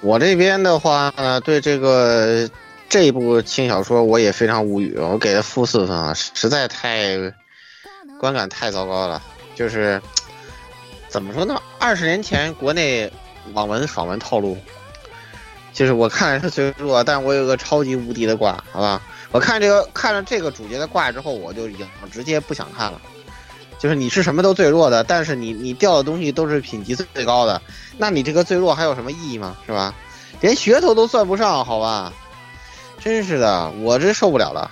我这边的话呢，对这个这一部轻小说我也非常无语，我给他负四分啊，实在太观感太糟糕了。就是怎么说呢？二十年前国内网文爽文套路，就是我看着是虽弱，但我有个超级无敌的挂，好吧？我看这个看了这个主角的挂之后，我就已经直接不想看了。就是你是什么都最弱的，但是你你掉的东西都是品级最高的，那你这个最弱还有什么意义吗？是吧？连噱头都算不上，好吧？真是的，我这受不了了。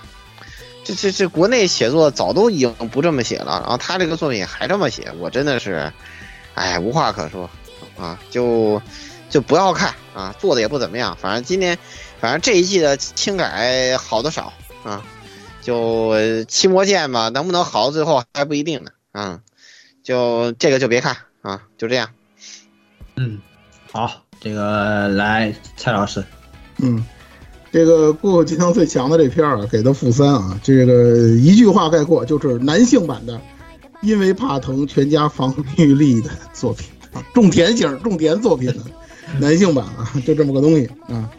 这这这国内写作早都已经不这么写了，然后他这个作品还这么写，我真的是，哎，无话可说啊！就就不要看啊，做的也不怎么样，反正今年。反正这一季的轻改好的少啊，就七魔剑吧，能不能好到最后还不一定呢。啊，就这个就别看啊，就这样。嗯，好，这个来蔡老师。嗯，这个《过技能最强的这片儿啊，给的负三啊。这个一句话概括就是男性版的，因为怕疼全家防御力的作品啊，种田型种田作品的男性版啊，就这么个东西啊。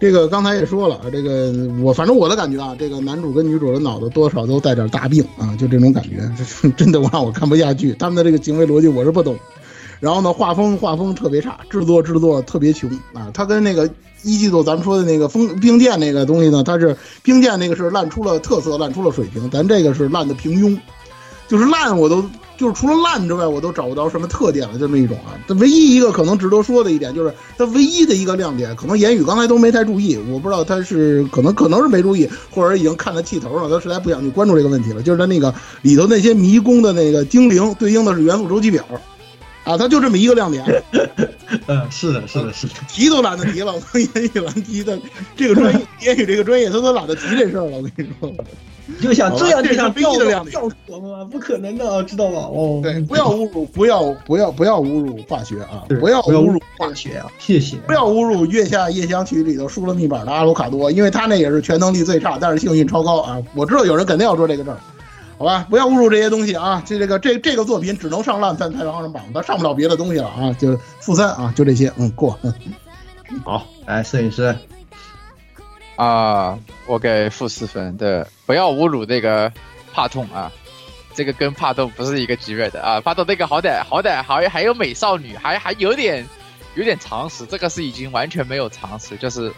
这个刚才也说了，这个我反正我的感觉啊，这个男主跟女主的脑子多少都带点大病啊，就这种感觉，真的让我看不下去。他们的这个行为逻辑我是不懂。然后呢，画风画风特别差，制作制作特别穷啊。他跟那个一季度咱们说的那个风冰剑那个东西呢，它是冰剑那个是烂出了特色，烂出了水平，咱这个是烂的平庸，就是烂我都就是除了烂之外，我都找不到什么特点了。这么一种啊，它唯一一个可能值得说的一点，就是它唯一的一个亮点，可能言语刚才都没太注意，我不知道他是可能可能是没注意，或者已经看了气头了，他实在不想去关注这个问题了。就是他那个里头那些迷宫的那个精灵，对应的是元素周期表。啊，他就这么一个亮点。嗯，是的，是的，是的，提都懒得提了。我从言语完提的这个专业，言语这个专业，他都懒得提这事儿了。我跟你说，就想这样就想掉的亮？不可能的，知道吧？哦，对，不要侮辱，不要不要不要侮辱化学啊！不要侮辱化学啊！谢谢。不要侮辱《月下夜香曲》里头输了密码的阿鲁卡多，因为他那也是全能力最差，但是幸运超高啊！我知道有人肯定要说这个事儿。好吧，不要侮辱这些东西啊！这这个这这个作品只能上烂番太阳上榜，它上不了别的东西了啊！就负三啊，就这些，嗯，过。好，来摄影师啊，我给负四分。对，不要侮辱那个帕痛啊，这个跟帕痛不是一个级别的啊。帕痛那个好歹好歹还还有美少女，还还有点有点常识，这个是已经完全没有常识，就是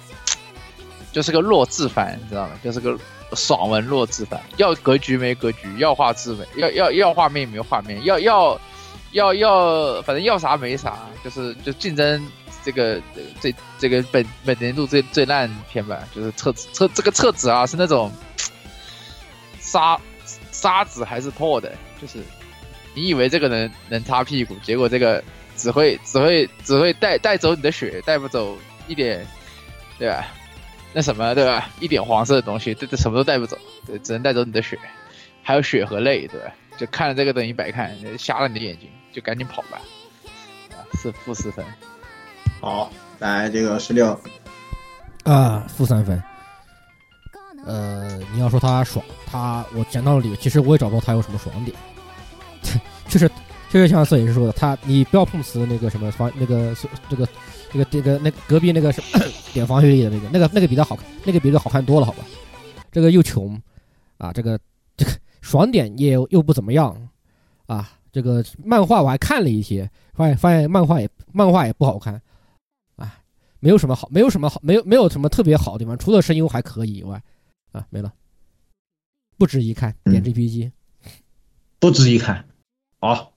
就是个弱智番，你知道吗？就是个。爽文弱智版，要格局没格局，要画质没要要要画面没画面，要要要要反正要啥没啥，就是就竞争这个这这个本本年度最最烂片吧，就是册子册这个册子啊是那种沙沙子还是破的，就是你以为这个能能擦屁股，结果这个只会只会只会带带走你的血，带不走一点，对吧？那什么对吧？一点黄色的东西，这这什么都带不走，对，只能带走你的血，还有血和泪，对吧？就看了这个等于白看，瞎了你的眼睛，就赶紧跑吧。啊，是负四分。好，来这个十六。啊，负三分。呃，你要说他爽，他我讲道理，其实我也找不到他有什么爽点。就是就是像摄影师说的，他你不要碰瓷那个什么防那个这个。这个这个那隔壁那个是 点防御力的那个，那个那个比他好看，那个比这好看多了，好吧？这个又穷啊，这个这个爽点也又不怎么样啊。这个漫画我还看了一些，发现发现漫画也漫画也不好看啊，没有什么好，没有什么好，没有没有什么特别好的地方，除了声优还可以以外啊，没了，不值一看，点 GPG，不值一看。好，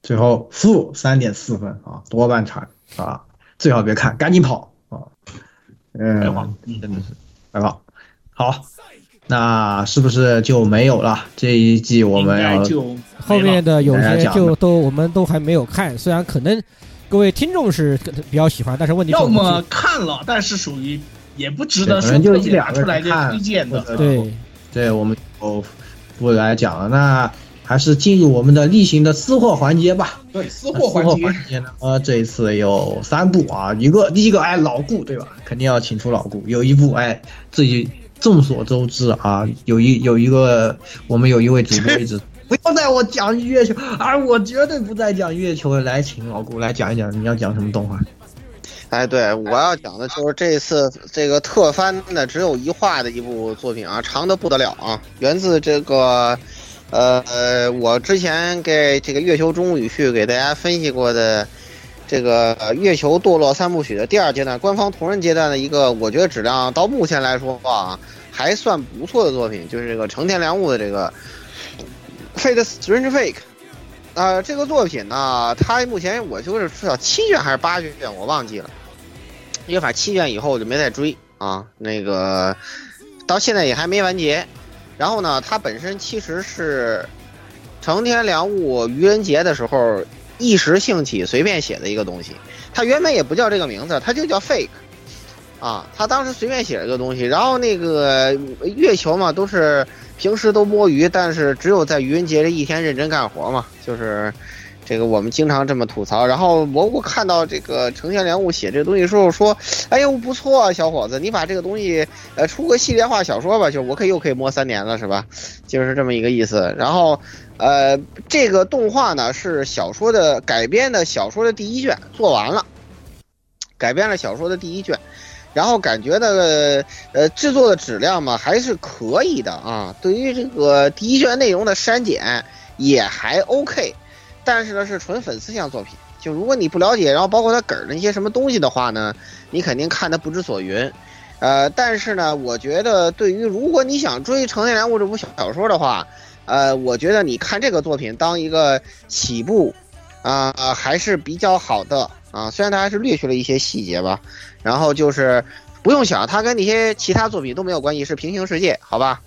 最后负三点四分啊，多半场啊。最好别看，赶紧跑啊！嗯，真的是白跑。好，那是不是就没有了？这一季我们要后面的有些就都我们都还没有看，虽然可能各位听众是比较喜欢，但是问题要么看了，但是属于也不值得说就一两出来推荐的。对，对，我们就不来讲了。那。还是进入我们的例行的私货环节吧。对，私货环节呢，呃，这一次有三部啊，一个第一个哎老顾对吧？肯定要请出老顾。有一部哎，自己众所周知啊，有一有一个我们有一位主播一直 不要在我讲月球，啊，我绝对不再讲月球，来请老顾来讲一讲，你要讲什么动画？哎，对，我要讲的就是这次这个特番的只有一话的一部作品啊，长的不得了啊，源自这个。呃，我之前给这个《月球中语序》给大家分析过的这个《月球堕落三部曲》的第二阶段官方同人阶段的一个，我觉得质量到目前来说啊还算不错的作品，就是这个成田良悟的这个《Fate Strange Fake》啊，这个作品呢，它目前我就是出到七卷还是八卷，我忘记了，因为反正七卷以后我就没再追啊，那个到现在也还没完结。然后呢，它本身其实是成天良悟愚人节的时候一时兴起随便写的一个东西。它原本也不叫这个名字，它就叫 fake 啊。他当时随便写了一个东西，然后那个月球嘛，都是平时都摸鱼，但是只有在愚人节这一天认真干活嘛，就是。这个我们经常这么吐槽，然后蘑菇看到这个成天良悟写这东西时候说：“哎呦不错啊，小伙子，你把这个东西呃出个系列化小说吧，就我可以又可以摸三年了，是吧？就是这么一个意思。然后，呃，这个动画呢是小说的改编的小说的第一卷做完了，改编了小说的第一卷，然后感觉的呃制作的质量嘛还是可以的啊，对于这个第一卷内容的删减也还 OK。”但是呢，是纯粉丝向作品。就如果你不了解，然后包括他梗儿的一些什么东西的话呢，你肯定看的不知所云。呃，但是呢，我觉得对于如果你想追《成天良悟》这部小说的话，呃，我觉得你看这个作品当一个起步，啊，还是比较好的啊。虽然它还是略去了一些细节吧，然后就是不用想，它跟那些其他作品都没有关系，是平行世界，好吧？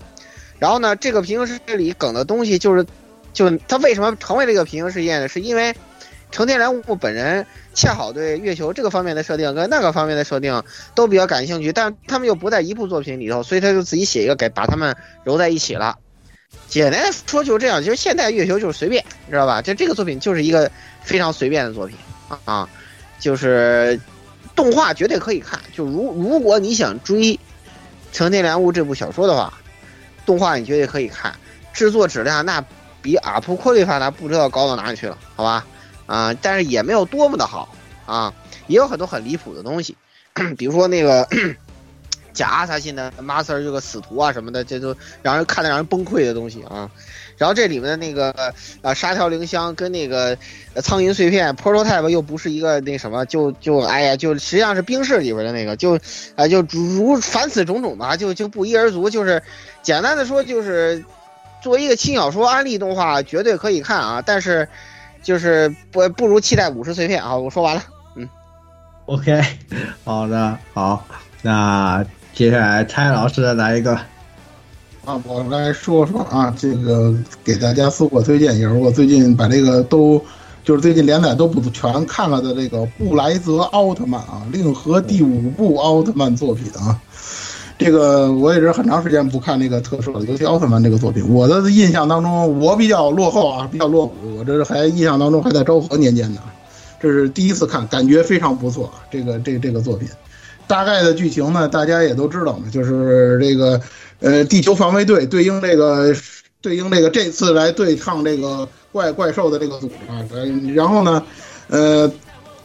然后呢，这个平行世界里梗的东西就是，就他为什么成为这个平行世界呢？是因为成天良物本人恰好对月球这个方面的设定跟那个方面的设定都比较感兴趣，但他们又不在一部作品里头，所以他就自己写一个给把他们揉在一起了。简单说就是这样，其实现代月球就是随便，你知道吧？就这个作品就是一个非常随便的作品啊，就是动画绝对可以看。就如如果你想追《成天良物》这部小说的话，动画你绝对可以看，制作质量那比阿普库利法达不知道高到哪里去了，好吧？啊，但是也没有多么的好啊，也有很多很离谱的东西，比如说那个。假阿萨辛的 master 这个死徒啊什么的，这都让人看得让人崩溃的东西啊。然后这里面的那个呃沙条灵香跟那个苍蝇碎片 prototype 又不是一个那什么，就就哎呀，就实际上是冰室里边的那个，就啊就如凡此种种吧，就就不一而足。就是简单的说，就是作为一个轻小说安利动画，绝对可以看啊。但是就是不不如期待五十碎片啊。我说完了，嗯，OK，好的，好，那。接下来，蔡老师来一个啊，我来说说啊，这个给大家自我推荐，也是我最近把这个都就是最近连载都不全看了的这个布莱泽奥特曼啊，令和第五部奥特曼作品啊。这个我也是很长时间不看那个特摄的，尤其奥特曼这个作品，我的印象当中我比较落后啊，比较落伍，我这是还印象当中还在昭和年间呢，这是第一次看，感觉非常不错，这个这这个作品。大概的剧情呢，大家也都知道嘛，就是这个，呃，地球防卫队对应这个，对应这个这次来对抗这个怪怪兽的这个组织啊，然后呢，呃，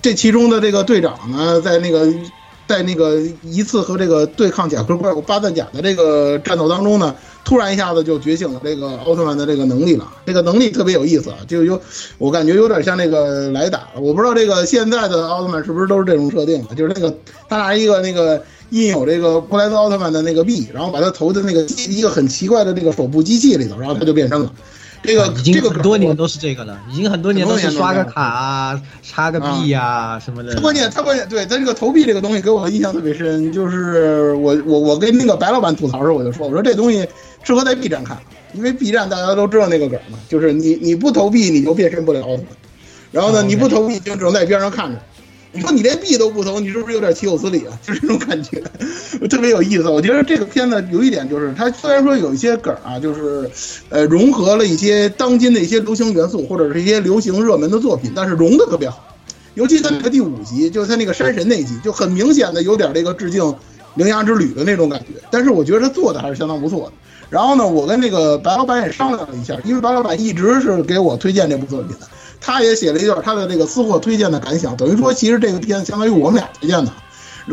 这其中的这个队长呢，在那个。在那个一次和这个对抗甲壳怪物巴赞甲的这个战斗当中呢，突然一下子就觉醒了这个奥特曼的这个能力了。这个能力特别有意思啊，就有我感觉有点像那个莱达。我不知道这个现在的奥特曼是不是都是这种设定的，就是那个他拿一个那个印有这个布莱德奥特曼的那个币，然后把他投在那个一个很奇怪的这个手部机器里头，然后他就变身了。这个已经很多年都是这个了，已经很多年都是刷个卡啊、插个币呀什么的。关键，他关键对他这个投币这个东西给我印象特别深，就是我我我跟那个白老板吐槽的时候我就说，我说这东西适合在 B 站看，因为 B 站大家都知道那个梗嘛，就是你你不投币你就变身不了奥特曼，然后呢你不投币就只能在边上看着。你说你连币都不投，你是不是有点岂有此理啊？就是这种感觉，特别有意思。我觉得这个片子有一点就是，它虽然说有一些梗啊，就是，呃，融合了一些当今的一些流行元素或者是一些流行热门的作品，但是融的特别好。尤其在那个第五集，就是他那个山神那集，就很明显的有点这个致敬《铃芽之旅》的那种感觉。但是我觉得他做的还是相当不错的。然后呢，我跟那个白老板也商量了一下，因为白老板一直是给我推荐这部作品的。他也写了一段他的这个私货推荐的感想，等于说其实这个片子相当于我们俩推荐的，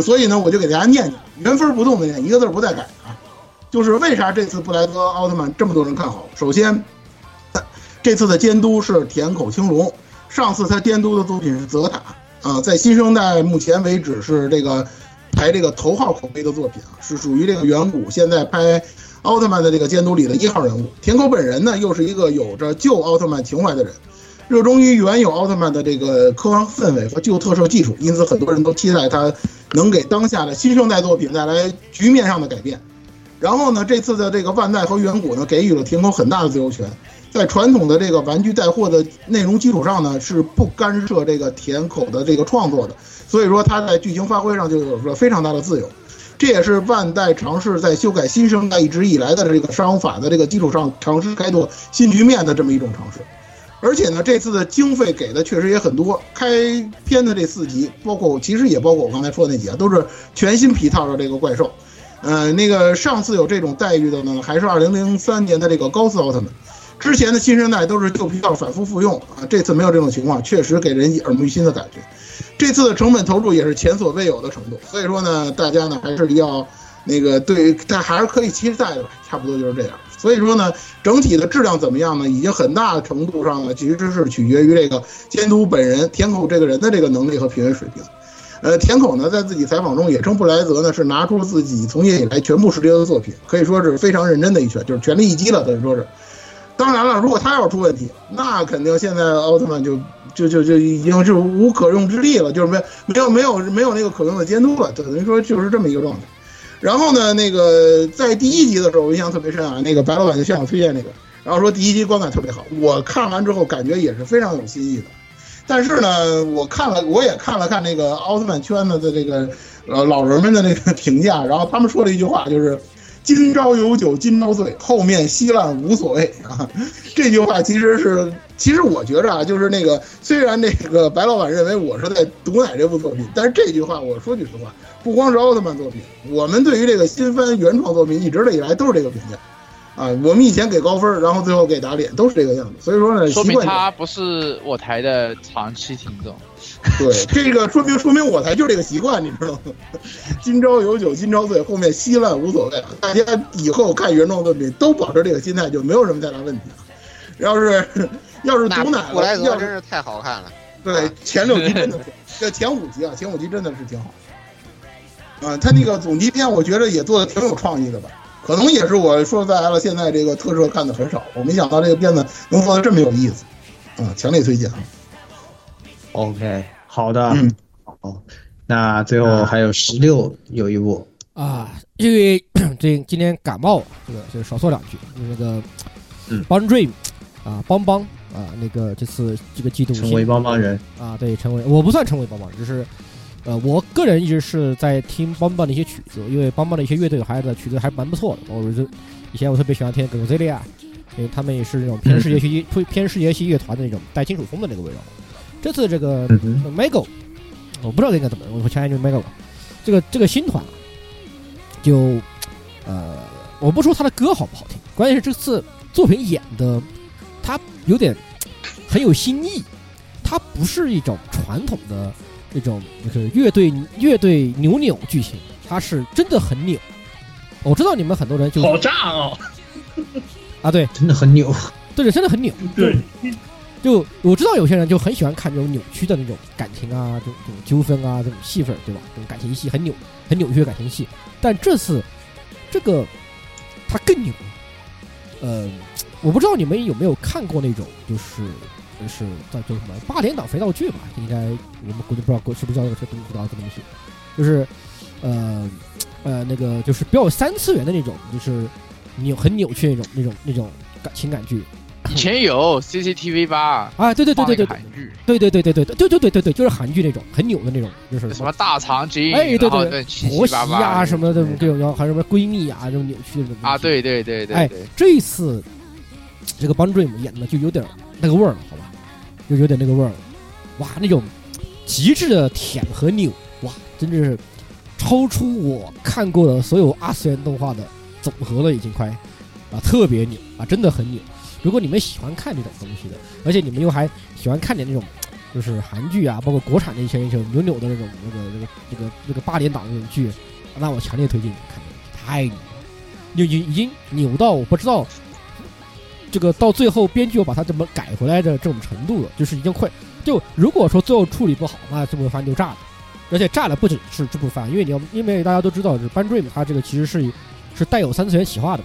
所以呢，我就给大家念念，原封不动的念，一个字不带改啊。就是为啥这次布莱德奥特曼这么多人看好？首先，这次的监督是田口青龙，上次他监督的作品是泽塔啊，在新生代目前为止是这个排这个头号口碑的作品啊，是属于这个远古现在拍奥特曼的这个监督里的一号人物。田口本人呢，又是一个有着旧奥特曼情怀的人。热衷于原有奥特曼的这个科幻氛围和旧特摄技术，因此很多人都期待他能给当下的新生代作品带来局面上的改变。然后呢，这次的这个万代和远古呢，给予了田口很大的自由权，在传统的这个玩具带货的内容基础上呢，是不干涉这个田口的这个创作的。所以说他在剧情发挥上就有着非常大的自由。这也是万代尝试在修改新生代一直以来的这个商法的这个基础上，尝试开拓新局面的这么一种尝试。而且呢，这次的经费给的确实也很多。开篇的这四集，包括其实也包括我刚才说的那几集，都是全新皮套的这个怪兽。呃，那个上次有这种待遇的呢，还是二零零三年的这个高斯奥特曼。之前的新生代都是旧皮套反复复用啊，这次没有这种情况，确实给人耳目一新的感觉。这次的成本投入也是前所未有的程度，所以说呢，大家呢还是要那个对，但还是可以期待的吧，差不多就是这样。所以说呢，整体的质量怎么样呢？已经很大程度上呢，其实是取决于这个监督本人田口这个人的这个能力和品味水平。呃，田口呢，在自己采访中也称布莱泽呢是拿出了自己从业以来全部实力的作品，可以说是非常认真的一拳，就是全力一击了，等于说是。当然了，如果他要出问题，那肯定现在奥特曼就就就就已经是无可用之力了，就是没没有没有没有那个可用的监督了，等于说就是这么一个状态。然后呢，那个在第一集的时候，我印象特别深啊，那个白老板就向我推荐那个，然后说第一集观感特别好，我看完之后感觉也是非常有新意的。但是呢，我看了，我也看了看那个奥特曼圈子的这个呃老人们的那个评价，然后他们说了一句话，就是“今朝有酒今朝醉，后面稀烂无所谓”啊。这句话其实是，其实我觉着啊，就是那个虽然那个白老板认为我是在毒奶这部作品，但是这句话我说句实话。不光是奥特曼作品，我们对于这个新番原创作品一直以来都是这个评价，啊，我们以前给高分，然后最后给打脸，都是这个样子。所以说呢，说明他不是我台的长期听众。对，这个说明说明我台就这个习惯，你知道吗？今朝有酒今朝醉，后面稀烂无所谓。大家以后看原创作品都保持这个心态，就没有什么太大问题了。要是 要是毒奶，布莱德真是太好看了。对，前六集真的是，这前五集啊，前五集真的是挺好。啊，他那个总集篇，我觉得也做的挺有创意的吧？可能也是我说白了，现在这个特摄看的很少，我没想到这个片子能做的这么有意思。啊，强烈推荐。OK，好的，好，那最后还有十六有一部啊，因为这今天感冒，这个就少说两句，那个帮 dream 啊，帮帮啊，那个这次这个季度成为帮帮人啊，对，成为我不算成为帮帮，只是。呃，我个人一直是在听邦邦的一些曲子，因为邦邦的一些乐队还的曲子还蛮不错的。我就以前我特别喜欢听 Godzilla，因为他们也是那种偏世界系、偏偏世界系乐团的那种带金属风的那个味道。这次这个 Mego，我不知道应该怎么，我前面就是 Mego，这个这个新团就呃，我不说他的歌好不好听，关键是这次作品演的他有点 很有新意，它不是一种传统的。这种就是乐队乐队扭扭剧情，它是真的很扭。我知道你们很多人就好炸哦，啊对，真的很扭，对，真的很扭。对，就我知道有些人就很喜欢看这种扭曲的那种感情啊，这种这种纠纷啊，这种戏份，对吧？这种感情戏很扭，很扭曲的感情戏。但这次这个它更扭。呃，我不知道你们有没有看过那种，就是。是叫叫什么八点档肥皂剧吧？应该我们估计不知道，是不是叫这个东不知道这东西，就是呃呃那个就是比较三次元的那种，就是扭很扭曲那种那种那种感情感剧。以前有 CCTV 八？啊，对对对对对，韩剧，对对对对对对对对对对对，就是韩剧那种很扭的那种，就是什么大长今，哎对对，婆媳啊什么的这种，然后还有什么闺蜜啊这种扭曲的啊，对对对对，哎，这一次这个帮 dream 演的就有点那个味儿了，好吧？就有点那个味儿，哇，那种极致的舔和扭，哇，真的是超出我看过的所有二次元动画的总和了，已经快啊，特别扭啊，真的很扭。如果你们喜欢看这种东西的，而且你们又还喜欢看点那种就是韩剧啊，包括国产的一些一些扭扭的那种那个那个那个那个八点档那种剧，那我强烈推荐你看，太扭了，扭已已经扭到我不知道。这个到最后，编剧又把它这么改回来的这种程度了，就是已经快。就如果说最后处理不好，那这部番就炸了。而且炸了不仅是这部番，因为你要，因为大家都知道，就是班 dream 它这个其实是是带有三次元企划的，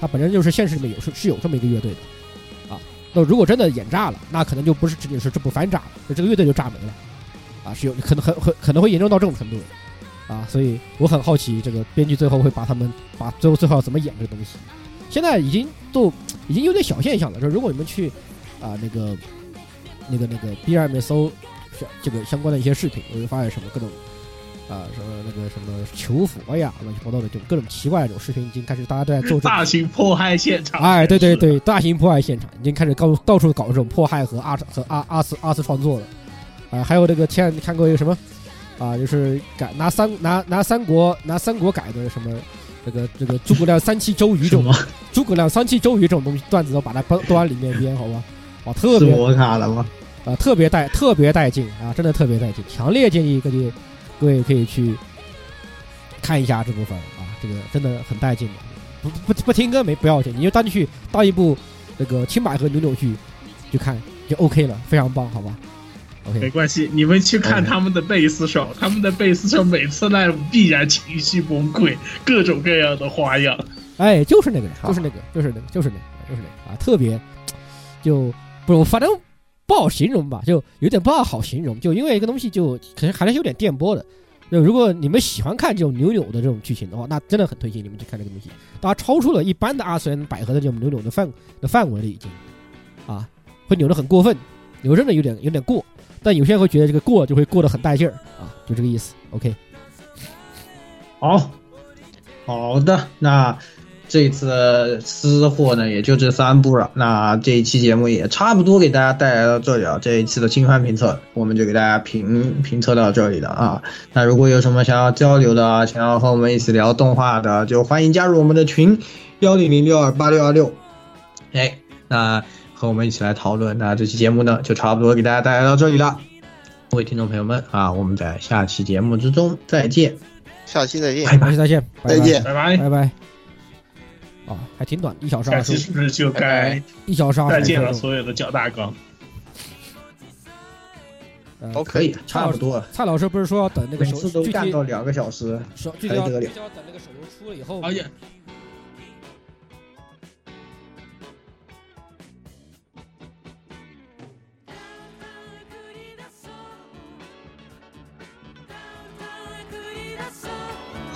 它本身就是现实里面有是是有这么一个乐队的啊。那如果真的演炸了，那可能就不是仅仅是这部番炸了，就这个乐队就炸没了啊，是有可能很很可能会严重到这种程度啊。所以我很好奇，这个编剧最后会把他们把最后最后要怎么演这个东西。现在已经都已经有点小现象了，说如果你们去啊那个那个那个 B 站里面搜这个相关的一些视频，我会发现什么各种啊什么那个什么求佛呀乱七八糟的，就各种奇怪的这种视频已经开始大家都在做大型迫害现场。哎，对对对，大型迫害现场已经开始到到处搞这种迫害和二和二二次二次创作了。啊，还有那个前看过一个什么啊，就是改拿三拿拿三国拿三国改的什么。这个这个诸葛亮三气周瑜这种，诸葛亮三气周瑜这种东西段子都把它端端里面编，好吧？哇，特别我卡了吗？啊，特别带特别带劲啊，真的特别带劲，强烈建议各位各位可以去看一下这部分啊，这个真的很带劲的。不不不听歌没不要紧，你就当去当一部那个青百合扭扭剧去看就 OK 了，非常棒，好吧？没关系，你们去看他们的贝斯手，他们的贝斯手每次来必然情绪崩溃，各种各样的花样。哎，就是那个人，就是那个，就是那个，就是那个。就是那个啊，特别就不，反正不好形容吧，就有点不大好形容，就因为一个东西就可能还是有点电波的。那如果你们喜欢看这种扭扭的这种剧情的话，那真的很推荐你们去看这个东西。它超出了一般的二次元百合的这种扭扭的范的范围了，已经啊，会扭得很过分，扭真的有点有点过。但有些人会觉得这个过就会过得很带劲儿啊，就这个意思。OK，好好的，那。这次私货呢，也就这三部了。那这一期节目也差不多给大家带来到这里了。这一期的新番评测，我们就给大家评评测到这里了啊。那如果有什么想要交流的，想要和我们一起聊动画的，就欢迎加入我们的群幺零零六二八六二六。哎，那和我们一起来讨论。那这期节目呢，就差不多给大家带来到这里了。各位听众朋友们啊，我们在下期节目之中再见。下期再见，下期再见，再见，拜拜，拜拜。啊，还挺短，一小时二十。是不是就该一小时二十？再见了，所有的脚大纲。都可以，差不多。蔡老师不是说要等那个手都干到两个小时，具体要具体要等那个手游出了以后。哎呀。